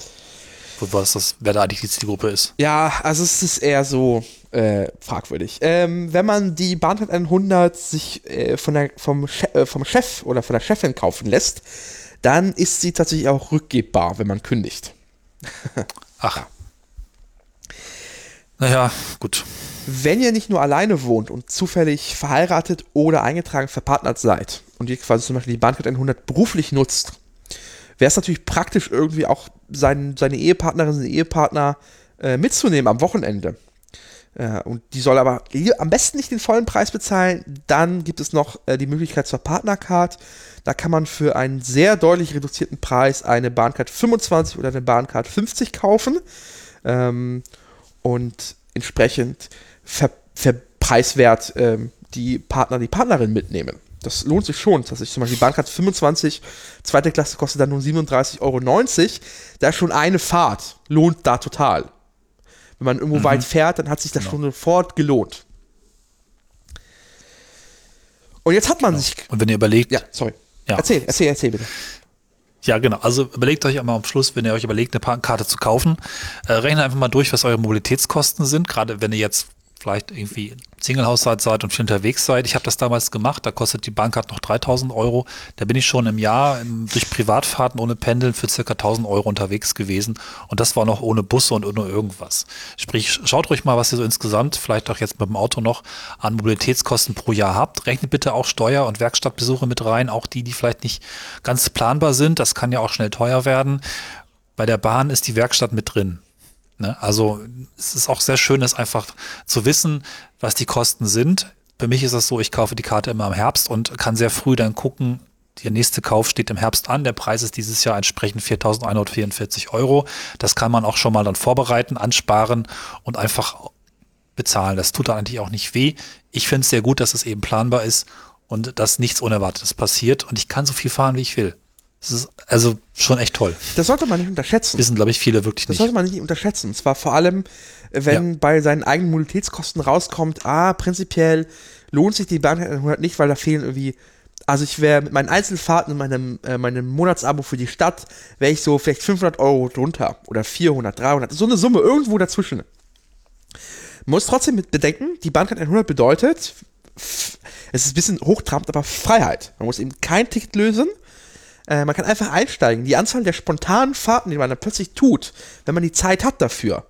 was das, wer da eigentlich die Zielgruppe ist. Ja, also es ist eher so äh, fragwürdig. Ähm, wenn man die Bahncard 100 sich äh, von der, vom, che äh, vom Chef oder von der Chefin kaufen lässt, dann ist sie tatsächlich auch rückgebbar, wenn man kündigt. Ach. Ja. Naja, gut. Wenn ihr nicht nur alleine wohnt und zufällig verheiratet oder eingetragen verpartnert seid und ihr quasi zum Beispiel die Bahncard 100 beruflich nutzt, wäre es natürlich praktisch irgendwie auch sein, seine Ehepartnerin, seinen Ehepartner äh, mitzunehmen am Wochenende. Äh, und die soll aber am besten nicht den vollen Preis bezahlen. Dann gibt es noch äh, die Möglichkeit zur Partnercard. Da kann man für einen sehr deutlich reduzierten Preis eine Bahncard 25 oder eine Bahncard 50 kaufen. Ähm, und entsprechend ver, ver preiswert ähm, die Partner, die Partnerin mitnehmen. Das lohnt sich schon. Dass ich zum Beispiel die Bahncard 25, zweite Klasse kostet dann nur 37,90 Euro. Da ist schon eine Fahrt. Lohnt da total. Wenn man irgendwo mhm. weit fährt, dann hat sich das genau. schon sofort gelohnt. Und jetzt hat man genau. sich. Und wenn ihr überlegt. Ja, sorry. Ja. Erzähl, erzähl, erzähl bitte. Ja, genau. Also überlegt euch einmal am Schluss, wenn ihr euch überlegt, eine Karte zu kaufen, äh, rechnet einfach mal durch, was eure Mobilitätskosten sind. Gerade wenn ihr jetzt vielleicht irgendwie Single-Haushalt seid und viel unterwegs seid. Ich habe das damals gemacht, da kostet die Bankkarte noch 3000 Euro. Da bin ich schon im Jahr durch Privatfahrten ohne Pendeln für circa 1000 Euro unterwegs gewesen und das war noch ohne Busse und ohne irgendwas. Sprich, schaut ruhig mal, was ihr so insgesamt, vielleicht auch jetzt mit dem Auto noch, an Mobilitätskosten pro Jahr habt. Rechnet bitte auch Steuer- und Werkstattbesuche mit rein, auch die, die vielleicht nicht ganz planbar sind. Das kann ja auch schnell teuer werden. Bei der Bahn ist die Werkstatt mit drin. Ne? Also es ist auch sehr schön, das einfach zu wissen, was die Kosten sind. Für mich ist das so, ich kaufe die Karte immer im Herbst und kann sehr früh dann gucken, der nächste Kauf steht im Herbst an. Der Preis ist dieses Jahr entsprechend 4.144 Euro. Das kann man auch schon mal dann vorbereiten, ansparen und einfach bezahlen. Das tut da eigentlich auch nicht weh. Ich finde es sehr gut, dass es eben planbar ist und dass nichts Unerwartetes passiert und ich kann so viel fahren, wie ich will. Das ist also schon echt toll. Das sollte man nicht unterschätzen. Wissen, glaube ich, viele wirklich das nicht. Das sollte man nicht unterschätzen. Und zwar vor allem, wenn ja. bei seinen eigenen Mobilitätskosten rauskommt, ah, prinzipiell lohnt sich die Bahn 100 nicht, weil da fehlen irgendwie, also ich wäre mit meinen Einzelfahrten und meinem, äh, meinem Monatsabo für die Stadt, wäre ich so vielleicht 500 Euro drunter oder 400, 300, so eine Summe irgendwo dazwischen. Man muss trotzdem mit bedenken, die Bahncard 100 bedeutet, es ist ein bisschen hochtrabend, aber Freiheit. Man muss eben kein Ticket lösen, äh, man kann einfach einsteigen. Die Anzahl der spontanen Fahrten, die man dann plötzlich tut, wenn man die Zeit hat dafür,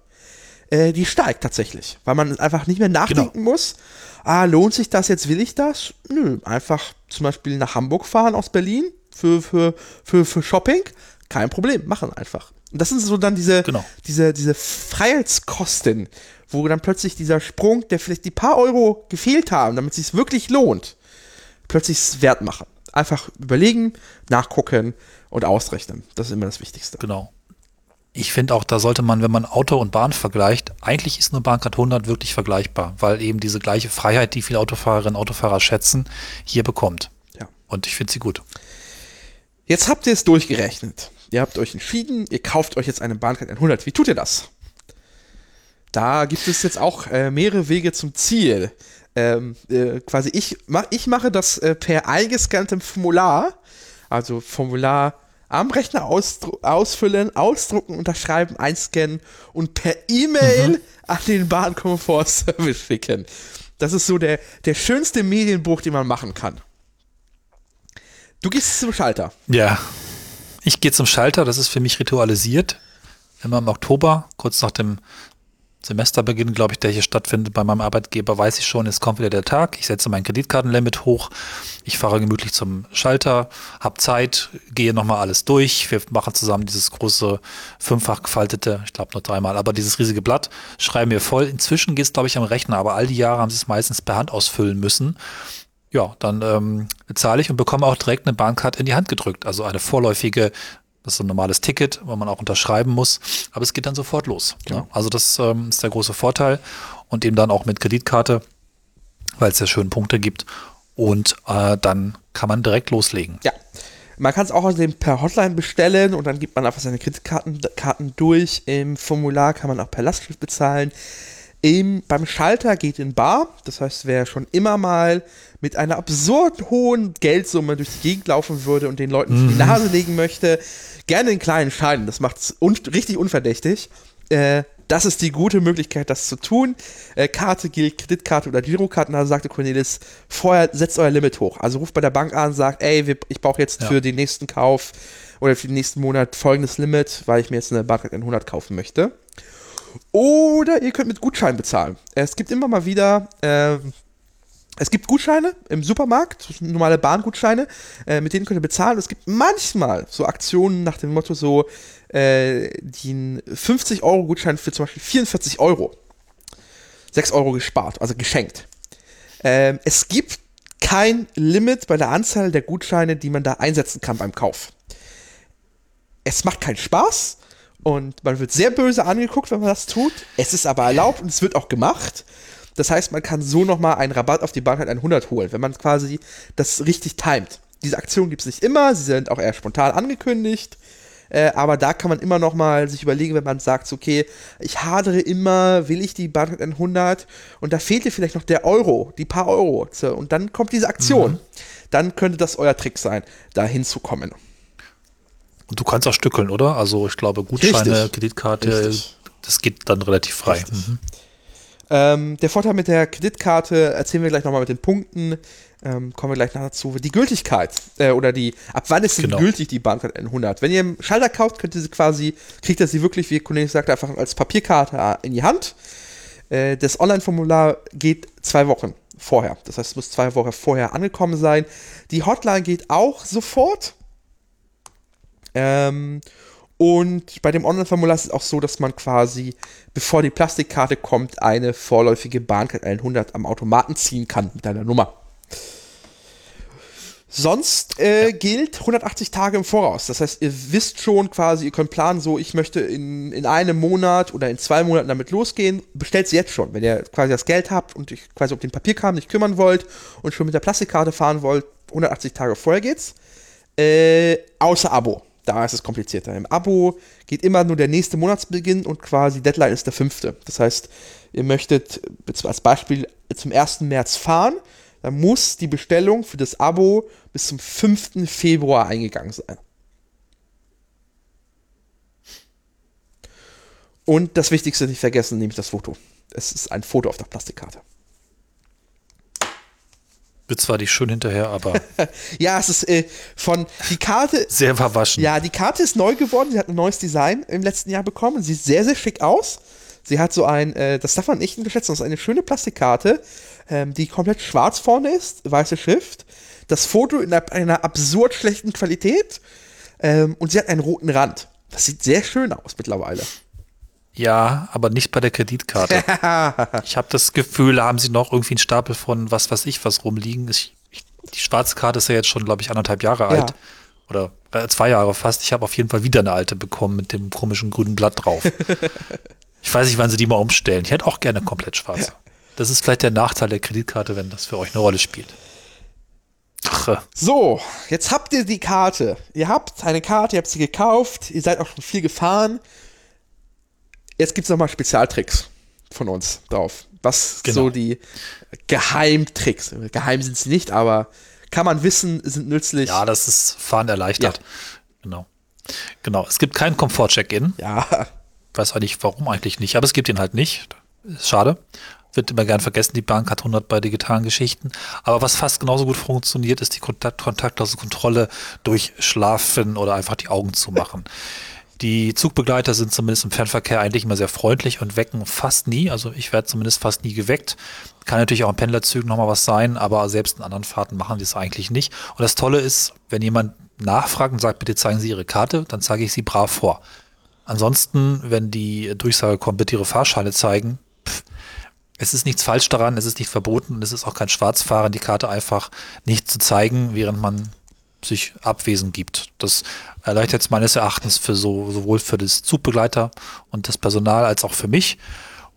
äh, die steigt tatsächlich. Weil man einfach nicht mehr nachdenken genau. muss. Ah, lohnt sich das jetzt? Will ich das? Nö, einfach zum Beispiel nach Hamburg fahren aus Berlin für, für, für, für Shopping. Kein Problem, machen einfach. Und das sind so dann diese, genau. diese, diese Freiheitskosten, wo dann plötzlich dieser Sprung, der vielleicht die paar Euro gefehlt haben, damit es sich wirklich lohnt, plötzlich wert machen einfach überlegen, nachgucken und ausrechnen. Das ist immer das Wichtigste. Genau. Ich finde auch, da sollte man, wenn man Auto und Bahn vergleicht, eigentlich ist eine Bahncard 100 wirklich vergleichbar, weil eben diese gleiche Freiheit, die viele Autofahrerinnen und Autofahrer schätzen, hier bekommt. Ja. Und ich finde sie gut. Jetzt habt ihr es durchgerechnet. Ihr habt euch entschieden, ihr kauft euch jetzt eine Bahncard 100. Wie tut ihr das? Da gibt es jetzt auch äh, mehrere Wege zum Ziel ähm, äh, quasi ich, mach, ich mache das äh, per eingescanntem Formular, also Formular am Rechner ausfüllen, ausdrucken, unterschreiben, einscannen und per E-Mail mhm. an den Bahnkomfortservice schicken. Das ist so der, der schönste Medienbruch, den man machen kann. Du gehst zum Schalter. Ja, ich gehe zum Schalter, das ist für mich ritualisiert. Immer im Oktober, kurz nach dem Semesterbeginn, glaube ich, der hier stattfindet bei meinem Arbeitgeber, weiß ich schon, es kommt wieder der Tag. Ich setze mein Kreditkartenlimit hoch. Ich fahre gemütlich zum Schalter, habe Zeit, gehe nochmal alles durch. Wir machen zusammen dieses große, fünffach gefaltete, ich glaube nur dreimal, aber dieses riesige Blatt, schreiben wir voll. Inzwischen geht es, glaube ich, am Rechner, aber all die Jahre haben sie es meistens per Hand ausfüllen müssen. Ja, dann ähm, bezahle ich und bekomme auch direkt eine Bahncard in die Hand gedrückt. Also eine vorläufige das ist ein normales Ticket, wo man auch unterschreiben muss, aber es geht dann sofort los. Ja. Ne? Also das ähm, ist der große Vorteil und eben dann auch mit Kreditkarte, weil es ja schön Punkte gibt und äh, dann kann man direkt loslegen. Ja. Man kann es auch außerdem per Hotline bestellen und dann gibt man einfach seine Kreditkarten Karten durch. Im Formular kann man auch per Lastschrift bezahlen. Im, beim Schalter geht in Bar, das heißt, wer schon immer mal mit einer absurd hohen Geldsumme durch die Gegend laufen würde und den Leuten mhm. die Nase legen möchte, gerne in kleinen Scheinen. Das macht es un richtig unverdächtig. Äh, das ist die gute Möglichkeit, das zu tun. Äh, Karte gilt, Kreditkarte oder Girokarte. Da sagte Cornelis, vorher setzt euer Limit hoch. Also ruft bei der Bank an, sagt, ey, wir, ich brauche jetzt ja. für den nächsten Kauf oder für den nächsten Monat folgendes Limit, weil ich mir jetzt eine Bank 100 kaufen möchte. Oder ihr könnt mit Gutschein bezahlen. Es gibt immer mal wieder äh, es gibt Gutscheine im Supermarkt, normale Bahngutscheine, äh, mit denen könnt ihr bezahlen. Es gibt manchmal so Aktionen nach dem Motto so, äh, den 50-Euro-Gutschein für zum Beispiel 44 Euro. 6 Euro gespart, also geschenkt. Ähm, es gibt kein Limit bei der Anzahl der Gutscheine, die man da einsetzen kann beim Kauf. Es macht keinen Spaß Und man wird sehr böse angeguckt, wenn man das tut. Es ist aber erlaubt und es wird auch gemacht. Das heißt, man kann so nochmal einen Rabatt auf die Bahncard 100 holen, wenn man quasi das richtig timet. Diese Aktion gibt es nicht immer, sie sind auch eher spontan angekündigt. Äh, aber da kann man immer noch mal sich überlegen, wenn man sagt, okay, ich hadere immer, will ich die Bahncard 100 und da fehlt dir vielleicht noch der Euro, die paar Euro. Und dann kommt diese Aktion. Mhm. Dann könnte das euer Trick sein, da hinzukommen. Und du kannst auch stückeln, oder? Also ich glaube, Gutscheine, Richtig. Kreditkarte, Richtig. das geht dann relativ frei. Mhm. Ähm, der Vorteil mit der Kreditkarte erzählen wir gleich nochmal mit den Punkten. Ähm, kommen wir gleich noch dazu. Die Gültigkeit äh, oder die, ab wann ist genau. gültig, die Bahncard 100? Wenn ihr einen Schalter kauft, könnt ihr sie quasi, kriegt ihr sie wirklich, wie Kollege sagt, einfach als Papierkarte in die Hand. Äh, das Online-Formular geht zwei Wochen vorher. Das heißt, es muss zwei Wochen vorher angekommen sein. Die Hotline geht auch sofort. Ähm, und bei dem Online-Formular ist es auch so, dass man quasi, bevor die Plastikkarte kommt, eine vorläufige Bahncard 100 am Automaten ziehen kann mit deiner Nummer. Sonst äh, ja. gilt 180 Tage im Voraus. Das heißt, ihr wisst schon quasi, ihr könnt planen, so ich möchte in, in einem Monat oder in zwei Monaten damit losgehen. Bestellt sie jetzt schon. Wenn ihr quasi das Geld habt und euch quasi um den Papierkram nicht kümmern wollt und schon mit der Plastikkarte fahren wollt, 180 Tage vorher geht's. Äh, außer Abo. Da ist es komplizierter. Im Abo geht immer nur der nächste Monatsbeginn und quasi Deadline ist der fünfte. Das heißt, ihr möchtet als Beispiel zum 1. März fahren dann muss die Bestellung für das Abo bis zum 5. Februar eingegangen sein. Und das Wichtigste nicht vergessen, nämlich das Foto. Es ist ein Foto auf der Plastikkarte. Wird zwar nicht schön hinterher, aber. ja, es ist äh, von die Karte. Sehr verwaschen. Ja, die Karte ist neu geworden. Sie hat ein neues Design im letzten Jahr bekommen. Sieht sehr, sehr schick aus. Sie hat so ein, äh, das darf man nicht unterschätzen, das ist eine schöne Plastikkarte ähm, die komplett schwarz vorne ist, weiße Schrift. Das Foto in einer, einer absurd schlechten Qualität ähm, und sie hat einen roten Rand. Das sieht sehr schön aus mittlerweile. Ja, aber nicht bei der Kreditkarte. ich habe das Gefühl, da haben sie noch irgendwie einen Stapel von was weiß ich was rumliegen. Ich, ich, die schwarze Karte ist ja jetzt schon, glaube ich, anderthalb Jahre ja. alt. Oder äh, zwei Jahre fast. Ich habe auf jeden Fall wieder eine alte bekommen mit dem komischen grünen Blatt drauf. ich weiß nicht, wann sie die mal umstellen. Ich hätte auch gerne komplett schwarz. Ja. Das ist vielleicht der Nachteil der Kreditkarte, wenn das für euch eine Rolle spielt. Ach. Äh. So, jetzt habt ihr die Karte. Ihr habt eine Karte, ihr habt sie gekauft, ihr seid auch schon viel gefahren. Jetzt gibt es nochmal Spezialtricks von uns drauf. Was genau. so die Geheimtricks. Geheim sind sie nicht, aber kann man wissen, sind nützlich. Ja, das ist Fahren erleichtert. Ja. Genau. Genau. Es gibt keinen Komfort-Check-In. Ja. Weiß auch nicht, warum eigentlich nicht, aber es gibt ihn halt nicht. Schade wird immer gern vergessen, die Bank hat 100 bei digitalen Geschichten. Aber was fast genauso gut funktioniert, ist die Kontakt kontaktlose Kontrolle durch Schlafen oder einfach die Augen zu machen. Die Zugbegleiter sind zumindest im Fernverkehr eigentlich immer sehr freundlich und wecken fast nie. Also ich werde zumindest fast nie geweckt. Kann natürlich auch in Pendlerzügen nochmal was sein, aber selbst in anderen Fahrten machen die es eigentlich nicht. Und das Tolle ist, wenn jemand nachfragt und sagt, bitte zeigen Sie Ihre Karte, dann zeige ich sie brav vor. Ansonsten, wenn die Durchsage kommt, bitte Ihre Fahrscheine zeigen, es ist nichts falsch daran, es ist nicht verboten und es ist auch kein Schwarzfahren, die Karte einfach nicht zu zeigen, während man sich abwesend gibt. Das erleichtert es meines Erachtens für so, sowohl für das Zugbegleiter und das Personal als auch für mich.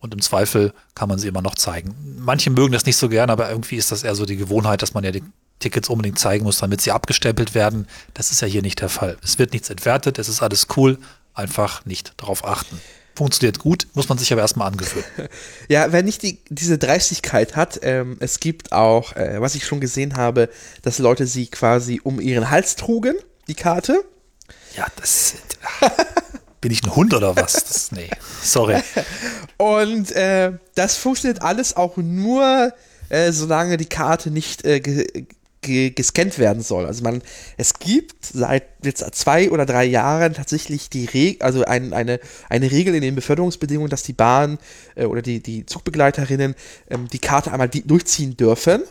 Und im Zweifel kann man sie immer noch zeigen. Manche mögen das nicht so gern, aber irgendwie ist das eher so die Gewohnheit, dass man ja die Tickets unbedingt zeigen muss, damit sie abgestempelt werden. Das ist ja hier nicht der Fall. Es wird nichts entwertet, es ist alles cool, einfach nicht darauf achten funktioniert gut, muss man sich aber erstmal angewöhnen. ja, wer nicht die, diese Dreistigkeit hat, ähm, es gibt auch, äh, was ich schon gesehen habe, dass Leute sie quasi um ihren Hals trugen, die Karte. Ja, das. bin ich ein Hund oder was? Das, nee, sorry. Und äh, das funktioniert alles auch nur, äh, solange die Karte nicht äh, gescannt werden soll. Also man, es gibt seit jetzt zwei oder drei Jahren tatsächlich die Regel, also ein, eine, eine Regel in den Beförderungsbedingungen, dass die Bahn äh, oder die, die Zugbegleiterinnen ähm, die Karte einmal die, durchziehen dürfen,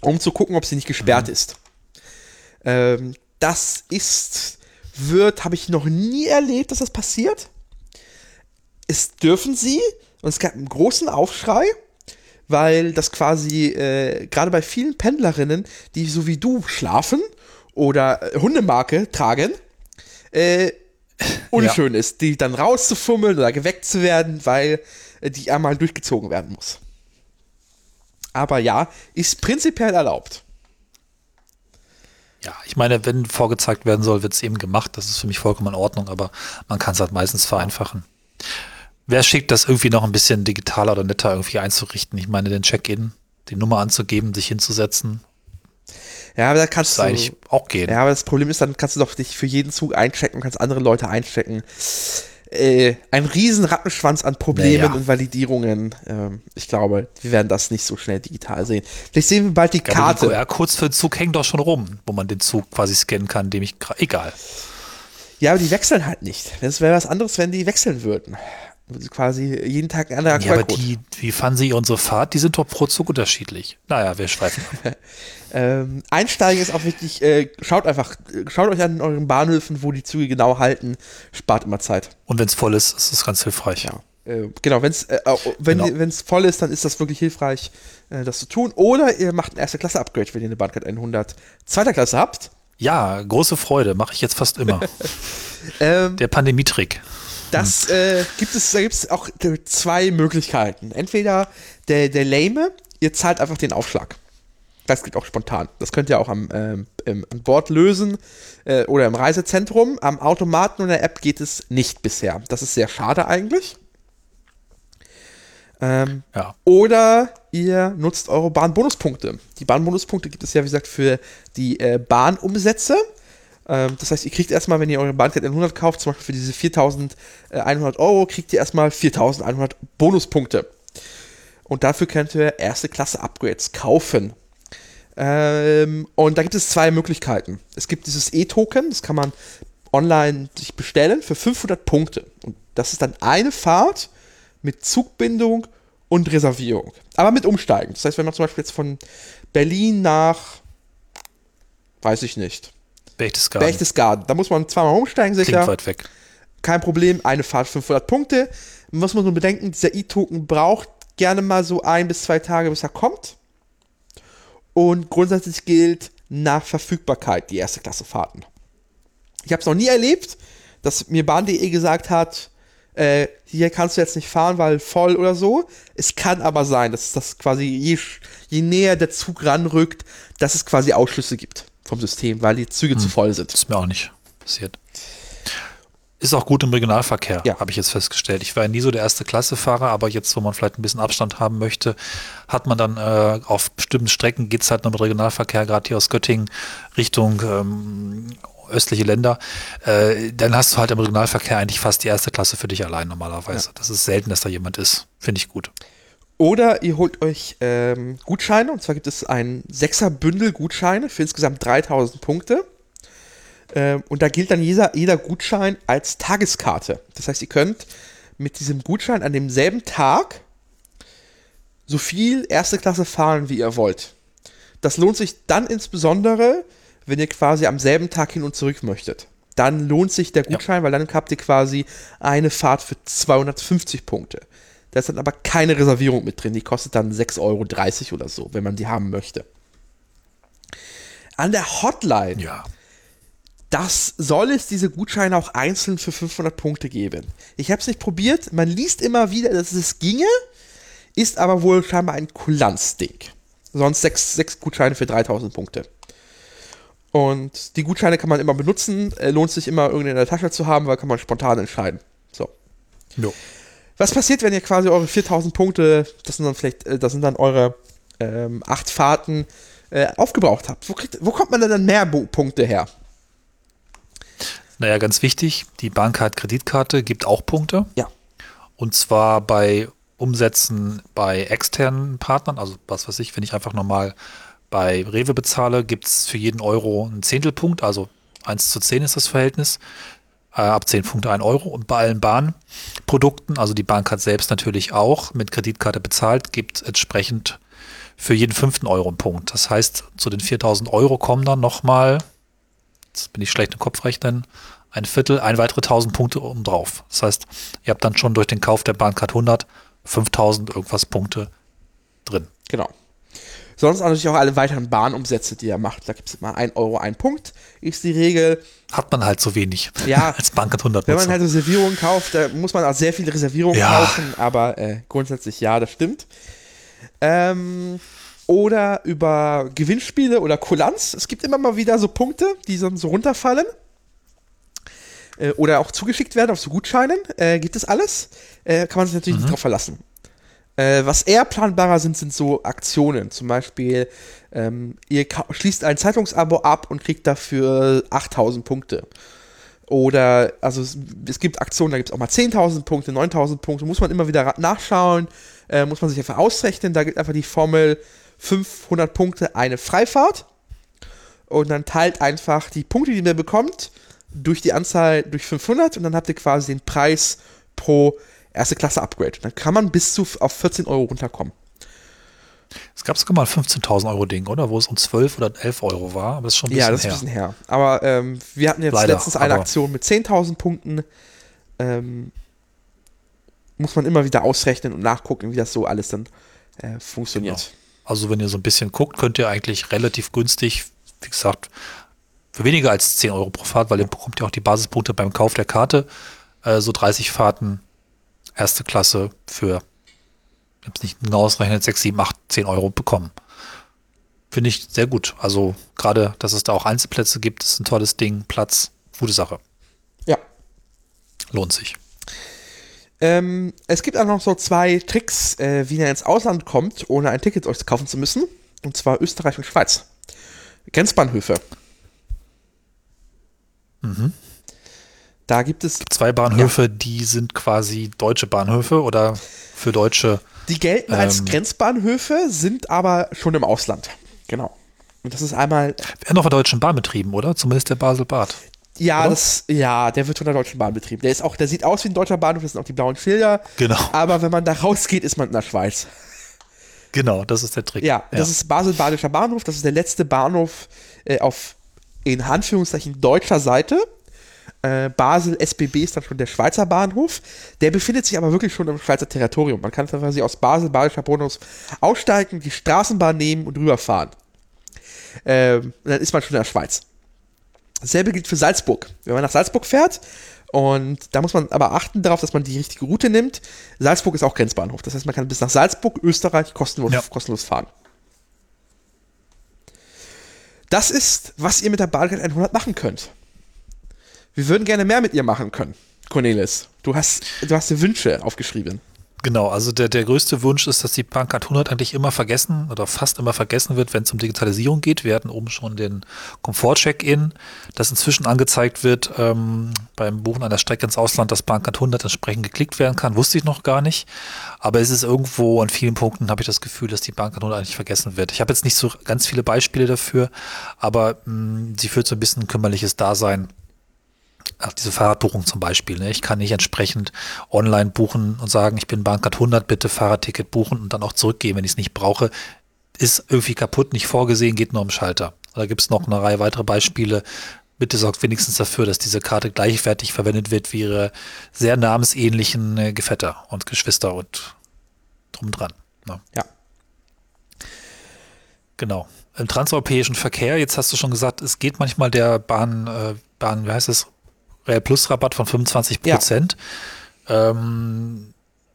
um zu gucken, ob sie nicht gesperrt mhm. ist. Ähm, das ist, wird, habe ich noch nie erlebt, dass das passiert. Es dürfen sie, und es gab einen großen Aufschrei, weil das quasi äh, gerade bei vielen Pendlerinnen, die so wie du schlafen oder äh, Hundemarke tragen, äh, unschön ja. ist, die dann rauszufummeln oder geweckt zu werden, weil äh, die einmal durchgezogen werden muss. Aber ja, ist prinzipiell erlaubt. Ja, ich meine, wenn vorgezeigt werden soll, wird es eben gemacht. Das ist für mich vollkommen in Ordnung, aber man kann es halt meistens vereinfachen. Wer schickt das irgendwie noch ein bisschen digitaler oder netter irgendwie einzurichten? Ich meine, den Check-in, die Nummer anzugeben, sich hinzusetzen. Ja, aber da kannst du eigentlich auch gehen. Ja, aber das Problem ist, dann kannst du doch dich für jeden Zug einchecken, kannst andere Leute einchecken äh, ein riesen Rattenschwanz an Problemen naja. und Validierungen. Ähm, ich glaube, wir werden das nicht so schnell digital sehen. Vielleicht sehen wir bald die ja, Karte. Ja, kurz für den Zug hängt doch schon rum, wo man den Zug quasi scannen kann, dem ich egal. Ja, aber die wechseln halt nicht. Das wäre was anderes, wenn die wechseln würden. Quasi jeden Tag ein anderer Ja, aber die, wie fanden Sie unsere Fahrt? Die sind doch pro Zug unterschiedlich. Naja, wir schweifen Ähm, einsteigen ist auch wichtig. Äh, schaut einfach, schaut euch an euren Bahnhöfen, wo die Züge genau halten. Spart immer Zeit. Und wenn es voll ist, ist es ganz hilfreich. Ja. Äh, genau, wenn's, äh, wenn genau. es voll ist, dann ist das wirklich hilfreich, äh, das zu tun. Oder ihr macht ein erste Klasse Upgrade, wenn ihr eine Bahncard 100 zweiter Klasse habt. Ja, große Freude, mache ich jetzt fast immer. ähm, Der Pandemietrick. Das äh, gibt es, da gibt es auch zwei Möglichkeiten. Entweder der, der Lame, ihr zahlt einfach den Aufschlag. Das geht auch spontan. Das könnt ihr auch am, ähm, im, am Board lösen äh, oder im Reisezentrum. Am Automaten und der App geht es nicht bisher. Das ist sehr schade eigentlich. Ähm, ja. Oder ihr nutzt eure Bahnbonuspunkte. Die Bahnbonuspunkte gibt es ja, wie gesagt, für die äh, Bahnumsätze. Ähm, das heißt, ihr kriegt erstmal, wenn ihr eure Bahncard 100 kauft, zum Beispiel für diese 4100 Euro, kriegt ihr erstmal 4100 Bonuspunkte. Und dafür könnt ihr erste Klasse Upgrades kaufen. Ähm, und da gibt es zwei Möglichkeiten. Es gibt dieses E-Token, das kann man online sich bestellen für 500 Punkte. Und das ist dann eine Fahrt mit Zugbindung und Reservierung. Aber mit Umsteigen. Das heißt, wenn man zum Beispiel jetzt von Berlin nach, weiß ich nicht, Berchtesgaden. Berchtesgaden. Da muss man zweimal umsteigen, sicher. Klingt weit weg. Kein Problem, eine Fahrt 500 Punkte. Muss man nur bedenken, dieser E-Token braucht gerne mal so ein bis zwei Tage, bis er kommt. Und grundsätzlich gilt nach Verfügbarkeit die erste Klasse Fahrten. Ich habe es noch nie erlebt, dass mir Bahn.de gesagt hat, äh, hier kannst du jetzt nicht fahren, weil voll oder so. Es kann aber sein, dass das quasi je, je näher der Zug ranrückt, dass es quasi Ausschlüsse gibt vom System, weil die Züge hm. zu voll sind. Ist mir auch nicht passiert. Ist auch gut im Regionalverkehr, ja. habe ich jetzt festgestellt. Ich war ja nie so der erste Klasse-Fahrer, aber jetzt, wo man vielleicht ein bisschen Abstand haben möchte, hat man dann äh, auf bestimmten Strecken geht es halt noch mit Regionalverkehr, gerade hier aus Göttingen Richtung ähm, östliche Länder. Äh, dann hast du halt im Regionalverkehr eigentlich fast die erste Klasse für dich allein normalerweise. Ja. Das ist selten, dass da jemand ist. Finde ich gut. Oder ihr holt euch ähm, Gutscheine, und zwar gibt es ein Sechser-Bündel Gutscheine für insgesamt 3000 Punkte. Ähm, und da gilt dann jeder, jeder Gutschein als Tageskarte. Das heißt, ihr könnt mit diesem Gutschein an demselben Tag so viel erste Klasse fahren, wie ihr wollt. Das lohnt sich dann insbesondere, wenn ihr quasi am selben Tag hin und zurück möchtet. Dann lohnt sich der Gutschein, ja. weil dann habt ihr quasi eine Fahrt für 250 Punkte. Da ist dann aber keine Reservierung mit drin. Die kostet dann 6,30 Euro oder so, wenn man die haben möchte. An der Hotline ja das soll es diese Gutscheine auch einzeln für 500 Punkte geben. Ich habe es nicht probiert. Man liest immer wieder, dass es ginge, ist aber wohl scheinbar ein Kulanzding. Sonst sechs, sechs Gutscheine für 3000 Punkte. Und die Gutscheine kann man immer benutzen. Äh, lohnt sich immer irgendwie in der Tasche zu haben, weil kann man spontan entscheiden. So. Jo. Was passiert, wenn ihr quasi eure 4000 Punkte, das sind dann vielleicht, äh, das sind dann eure ähm, acht Fahrten, äh, aufgebraucht habt? Wo, kriegt, wo kommt man denn dann mehr Punkte her? Naja, ganz wichtig, die Bankcard Kreditkarte gibt auch Punkte. Ja. Und zwar bei Umsätzen bei externen Partnern, also was weiß ich, wenn ich einfach nochmal bei Rewe bezahle, gibt es für jeden Euro einen Zehntelpunkt, also 1 zu 10 ist das Verhältnis. Äh, ab 10 Punkte 1 Euro. Und bei allen Bahnprodukten, also die Bahncard selbst natürlich auch, mit Kreditkarte bezahlt, gibt entsprechend für jeden fünften Euro einen Punkt. Das heißt, zu den 4000 Euro kommen dann nochmal jetzt bin ich schlecht im Kopfrechnen, ein Viertel, ein weitere 1000 Punkte oben drauf. Das heißt, ihr habt dann schon durch den Kauf der Bahncard 100 5000 irgendwas Punkte drin. Genau. Sonst natürlich auch alle weiteren Bahnumsätze, die er macht. Da gibt es immer 1 Euro, ein Punkt, ist die Regel. Hat man halt so wenig Ja, als Bankart 100 Wenn man halt Reservierungen kauft, da muss man auch sehr viele Reservierungen Ja. kaufen, aber äh, grundsätzlich ja, das stimmt. Ähm, oder über Gewinnspiele oder Kulanz. Es gibt immer mal wieder so Punkte, die dann so runterfallen. Äh, oder auch zugeschickt werden auf so Gutscheinen. Äh, gibt es alles. Äh, kann man sich natürlich nicht drauf verlassen. Äh, was eher planbarer sind, sind so Aktionen. Zum Beispiel, ähm, ihr schließt ein Zeitungsabo ab und kriegt dafür 8000 Punkte. Oder, also es, es gibt Aktionen, da gibt es auch mal 10.000 Punkte, 9.000 Punkte, muss man immer wieder nachschauen, äh, muss man sich einfach ausrechnen. Da gibt einfach die Formel 500 Punkte eine Freifahrt. Und dann teilt einfach die Punkte, die ihr bekommt, durch die Anzahl durch 500 und dann habt ihr quasi den Preis pro erste Klasse Upgrade. Dann kann man bis zu auf 14 Euro runterkommen. Es gab sogar mal ein 15.000 Euro Ding, oder? Wo es um 12 oder 11 Euro war, aber das ist schon ein bisschen Ja, das ist her. ein bisschen her. Aber ähm, wir hatten jetzt Leider, letztens eine Aktion mit 10.000 Punkten. Ähm, muss man immer wieder ausrechnen und nachgucken, wie das so alles dann äh, funktioniert. Also wenn ihr so ein bisschen guckt, könnt ihr eigentlich relativ günstig, wie gesagt, für weniger als 10 Euro pro Fahrt, weil ihr bekommt ja auch die Basispunkte beim Kauf der Karte, äh, so 30 Fahrten, erste Klasse für, ich habe es nicht genau ausgerechnet, 6, 7, 8, 10 Euro bekommen. Finde ich sehr gut. Also gerade, dass es da auch Einzelplätze gibt, ist ein tolles Ding, Platz, gute Sache. Ja. Lohnt sich. Ähm, es gibt auch noch so zwei Tricks, äh, wie ihr ins Ausland kommt, ohne ein Ticket euch kaufen zu müssen. Und zwar Österreich und Schweiz. Grenzbahnhöfe. Da gibt es, Zwei Bahnhöfe, die sind quasi deutsche Bahnhöfe oder für Deutsche die gelten als Ähm. Grenzbahnhöfe, sind aber schon im Ausland. Genau. Und das ist einmal werden noch von Deutschen Bahn betrieben, oder? Zumindest der Basel-Bad. Ja, Oder? das, ja, der wird von der Deutschen Bahn betrieben. Der ist auch, der sieht aus wie ein deutscher Bahnhof, das sind auch die blauen Schilder. Genau. Aber wenn man da rausgeht, ist man in der Schweiz. Genau, das ist der Trick. Ja, das ist Basel-Badischer Bahnhof. Das ist der letzte Bahnhof äh, auf in Anführungszeichen deutscher Seite. Äh, Basel SBB ist dann schon der Schweizer Bahnhof. Der befindet sich aber wirklich schon im Schweizer Territorium. Man kann quasi aus Basel, Badischer Bahnhof aussteigen, die Straßenbahn nehmen und rüberfahren. Ähm, dann ist man schon in der Schweiz. Dasselbe gilt für Salzburg. Wenn man nach Salzburg fährt, und da muss man aber achten darauf, dass man die richtige Route nimmt. Salzburg ist auch Grenzbahnhof. Das heißt, man kann bis nach Salzburg, Österreich, kostenlos, Ja. kostenlos fahren. Das ist, was ihr mit der Bahncard 100 machen könnt. Wir würden gerne mehr mit ihr machen können, Cornelis. Du hast, du hast dir Wünsche aufgeschrieben. Genau, also der, der größte Wunsch ist, dass die Bahncard 100 eigentlich immer vergessen oder fast immer vergessen wird, wenn es um Digitalisierung geht. Wir hatten oben schon den Komfort-Check-In, das inzwischen angezeigt wird ähm, beim Buchen einer Strecke ins Ausland, dass Bahncard 100 entsprechend geklickt werden kann. Wusste ich noch gar nicht. Aber es ist irgendwo an vielen Punkten, habe ich das Gefühl, dass die Bahncard 100 eigentlich vergessen wird. Ich habe jetzt nicht so ganz viele Beispiele dafür, aber mh, sie führt so ein bisschen ein kümmerliches Dasein Ach, diese Fahrradbuchung zum Beispiel. Ne? Ich kann nicht entsprechend online buchen und sagen, ich bin Bahncard 100, bitte Fahrradticket buchen und dann auch zurückgehen, wenn ich es nicht brauche. Ist irgendwie kaputt, nicht vorgesehen, geht nur am Schalter. Da gibt es noch eine Reihe weitere Beispiele. Bitte sorgt wenigstens dafür, dass diese Karte gleichwertig verwendet wird wie ihre sehr namensähnlichen äh, Gefätter und Geschwister und drum dran. Ne? Ja. Genau. Im transeuropäischen Verkehr, jetzt hast du schon gesagt, es geht manchmal der Bahn, äh, Bahn, wie heißt es, Rail Plus Rabatt von 25 Prozent. Ähm,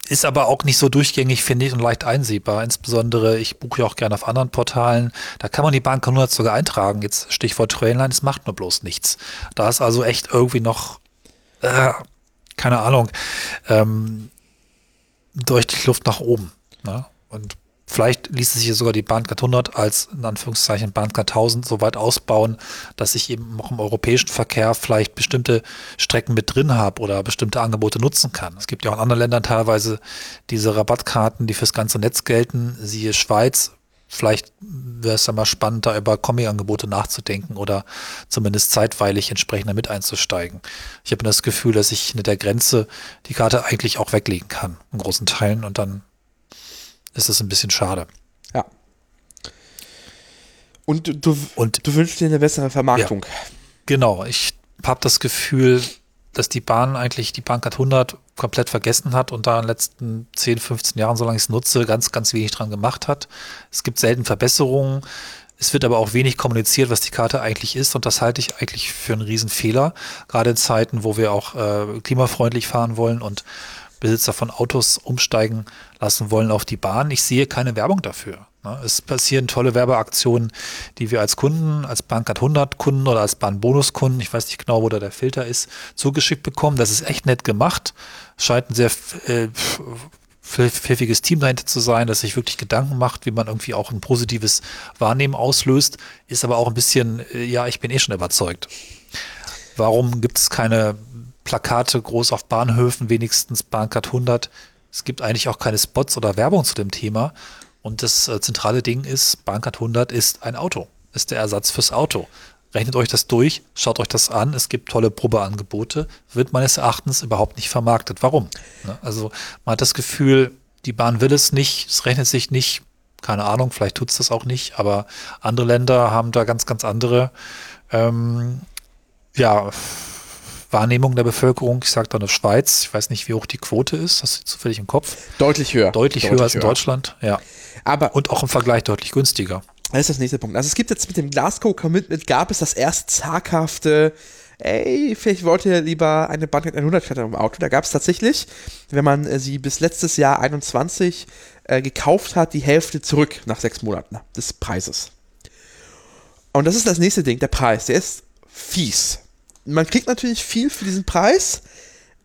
ist aber auch nicht so durchgängig, finde ich, und leicht einsehbar. Insbesondere, ich buche ja auch gerne auf anderen Portalen. Da kann man die Bahn 100 sogar eintragen. Jetzt Stichwort Trainline, es macht nur bloß nichts. Da ist also echt irgendwie noch, äh, keine Ahnung, ähm, deutlich Luft nach oben. Ne? Und vielleicht ließe sich hier sogar die Bahncard 100 als in Anführungszeichen Bahncard 1000 so weit ausbauen, dass ich eben auch im europäischen Verkehr vielleicht bestimmte Strecken mit drin habe oder bestimmte Angebote nutzen kann. Es gibt ja auch in anderen Ländern teilweise diese Rabattkarten, die fürs ganze Netz gelten, siehe Schweiz. Vielleicht wäre es ja mal spannend, da über Kombi-Angebote nachzudenken oder zumindest zeitweilig entsprechend damit einzusteigen. Ich habe das Gefühl, dass ich hinter der Grenze die Karte eigentlich auch weglegen kann, in großen Teilen, und dann ist es ein bisschen schade. Ja. Und du, du, Und du wünschst dir eine bessere Vermarktung. Genau, ich habe das Gefühl, dass die Bahn eigentlich die Bahncard 100 komplett vergessen hat und da in den letzten 10, 15 Jahren, solange ich es nutze, ganz, ganz wenig dran gemacht hat. Es gibt selten Verbesserungen. Es wird aber auch wenig kommuniziert, was die Karte eigentlich ist und das halte ich eigentlich für einen Riesenfehler. Gerade in Zeiten, wo wir auch äh, klimafreundlich fahren wollen und Besitzer von Autos umsteigen lassen wollen auf die Bahn. Ich sehe keine Werbung dafür. Ne? Es passieren tolle Werbeaktionen, die wir als Kunden, als Bahncard 100 Kunden oder als Bahnbonus-Kunden, ich weiß nicht genau, wo da der Filter ist, zugeschickt bekommen. Das ist echt nett gemacht. Scheint ein sehr äh, pfiffiges Team dahinter zu sein, das sich wirklich Gedanken macht, wie man irgendwie auch ein positives Wahrnehmen auslöst, ist aber auch ein bisschen, äh, ja, ich bin eh schon überzeugt. Warum gibt es keine Plakate groß auf Bahnhöfen, wenigstens Bahncard 100? Es gibt eigentlich auch keine Spots oder Werbung zu dem Thema. Und das äh, zentrale Ding ist, Bahncard 100 ist ein Auto, ist der Ersatz fürs Auto. Rechnet euch das durch, schaut euch das an, es gibt tolle Probeangebote, wird meines Erachtens überhaupt nicht vermarktet. Warum? Ne? Also man hat das Gefühl, die Bahn will es nicht, es rechnet sich nicht, keine Ahnung, vielleicht tut es das auch nicht, aber andere Länder haben da ganz, ganz andere ähm, ja, Wahrnehmung der Bevölkerung. Ich sage da eine Schweiz, ich weiß nicht, wie hoch die Quote ist, hast du zufällig im Kopf? Deutlich höher. Deutlich, Deutlich höher als in Deutschland, ja. Aber und auch im Vergleich deutlich günstiger. Das ist das nächste Punkt. Also es gibt jetzt mit dem Glasgow Commitment gab es das erst zaghafte, ey, vielleicht wollt ihr lieber eine Bandit 100 statt im Auto. Da gab es tatsächlich, wenn man äh, sie bis letztes Jahr 21 äh, gekauft hat, die Hälfte zurück nach sechs Monaten des Preises. Und das ist das nächste Ding, der Preis. Der ist fies. Man kriegt natürlich viel für diesen Preis,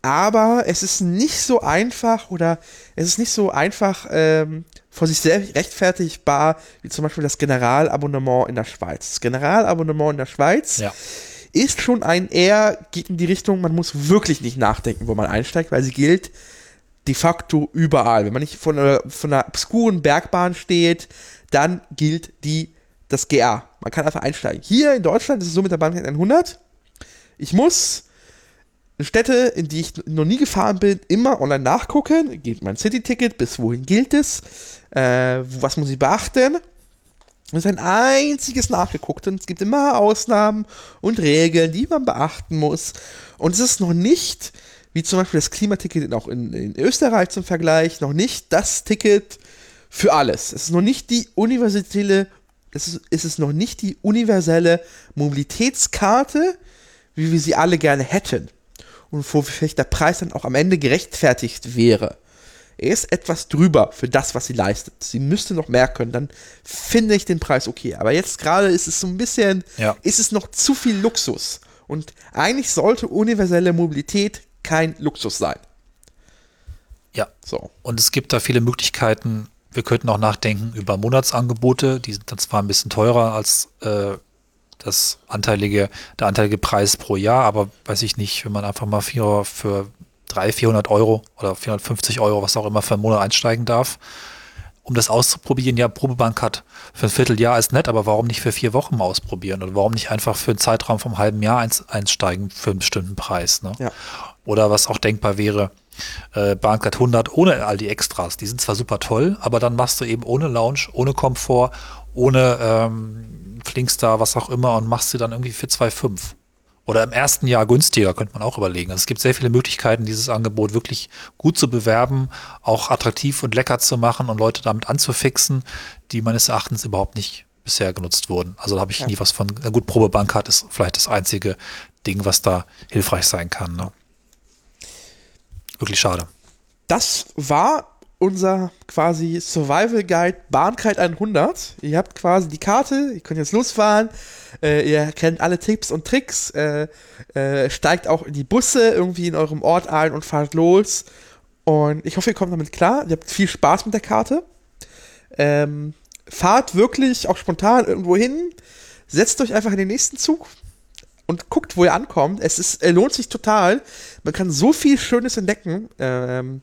aber es ist nicht so einfach oder es ist nicht so einfach ähm, vor sich selbst rechtfertigbar, wie zum Beispiel das Generalabonnement in der Schweiz. Das Generalabonnement in der Schweiz ja. ist schon ein eher, geht in die Richtung, man muss wirklich nicht nachdenken, wo man einsteigt, weil sie gilt de facto überall. Wenn man nicht von einer, von einer obskuren Bergbahn steht, dann gilt die das GA. Man kann einfach einsteigen. Hier in Deutschland ist es so mit der Bahn 100. Ich muss Städte, in die ich noch nie gefahren bin, immer online nachgucken. Geht mein City-Ticket, bis wohin gilt es? Äh, was muss ich beachten? Es ist ein einziges nachgeguckt und es gibt immer Ausnahmen und Regeln, die man beachten muss. Und es ist noch nicht, wie zum Beispiel das Klimaticket auch in, in Österreich zum Vergleich, noch nicht das Ticket für alles. Es ist noch nicht die universelle, es ist, es ist noch nicht die universelle Mobilitätskarte, wie wir sie alle gerne hätten und wo vielleicht der Preis dann auch am Ende gerechtfertigt wäre. Er ist etwas drüber für das, was sie leistet. Sie müsste noch mehr können, dann finde ich den Preis okay. Aber jetzt gerade ist es so ein bisschen, ja. ist es noch zu viel Luxus. Und eigentlich sollte universelle Mobilität kein Luxus sein. Ja. So. Und es gibt da viele Möglichkeiten. Wir könnten auch nachdenken über Monatsangebote. Die sind dann zwar ein bisschen teurer als äh, das anteilige, der anteilige Preis pro Jahr, aber weiß ich nicht, wenn man einfach mal für, für 300, 400 Euro oder 450 Euro, was auch immer für einen Monat einsteigen darf, um das auszuprobieren. Ja, Probebank hat für ein Vierteljahr ist nett, aber warum nicht für vier Wochen mal ausprobieren? Oder warum nicht einfach für einen Zeitraum vom halben Jahr einsteigen für einen bestimmten Preis? Ne? Ja. Oder was auch denkbar wäre, äh, Bahncard 100 ohne all die Extras. Die sind zwar super toll, aber dann machst du eben ohne Lounge, ohne Komfort, ohne ähm, flinkst da was auch immer und machst sie dann irgendwie für 2,5. Oder im ersten Jahr günstiger, könnte man auch überlegen. Also es gibt sehr viele Möglichkeiten, dieses Angebot wirklich gut zu bewerben, auch attraktiv und lecker zu machen und Leute damit anzufixen, die meines Erachtens überhaupt nicht bisher genutzt wurden. Also da habe ich ja. nie was von. Na gut, Probebank ist vielleicht das einzige Ding, was da hilfreich sein kann. Ne? Wirklich schade. Das war unser quasi Survival Guide Bahnkite 100. Ihr habt quasi die Karte, ihr könnt jetzt losfahren, äh, ihr kennt alle Tipps und Tricks, äh, äh, steigt auch in die Busse irgendwie in eurem Ort ein und fahrt los. Und ich hoffe, ihr kommt damit klar. Ihr habt viel Spaß mit der Karte. Ähm, fahrt wirklich auch spontan irgendwo hin, setzt euch einfach in den nächsten Zug und guckt, wo ihr ankommt. Es ist, lohnt sich total. Man kann so viel Schönes entdecken. Ähm,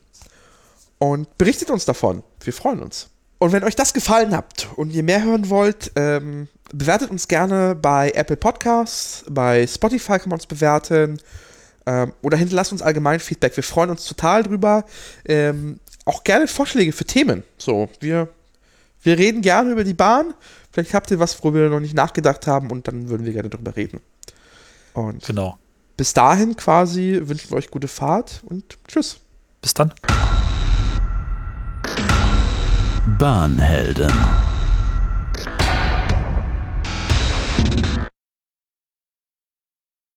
und berichtet uns davon. Wir freuen uns. Und wenn euch das gefallen hat und ihr mehr hören wollt, ähm, bewertet uns gerne bei Apple Podcasts, bei Spotify kann man uns bewerten ähm, oder hinterlasst uns allgemein Feedback. Wir freuen uns total drüber. Ähm, auch gerne Vorschläge für Themen. So, wir, wir reden gerne über die Bahn. Vielleicht habt ihr was, worüber wir noch nicht nachgedacht haben und dann würden wir gerne drüber reden. Und genau. bis dahin quasi wünschen wir euch gute Fahrt und tschüss. Bis dann. Bahnhelden.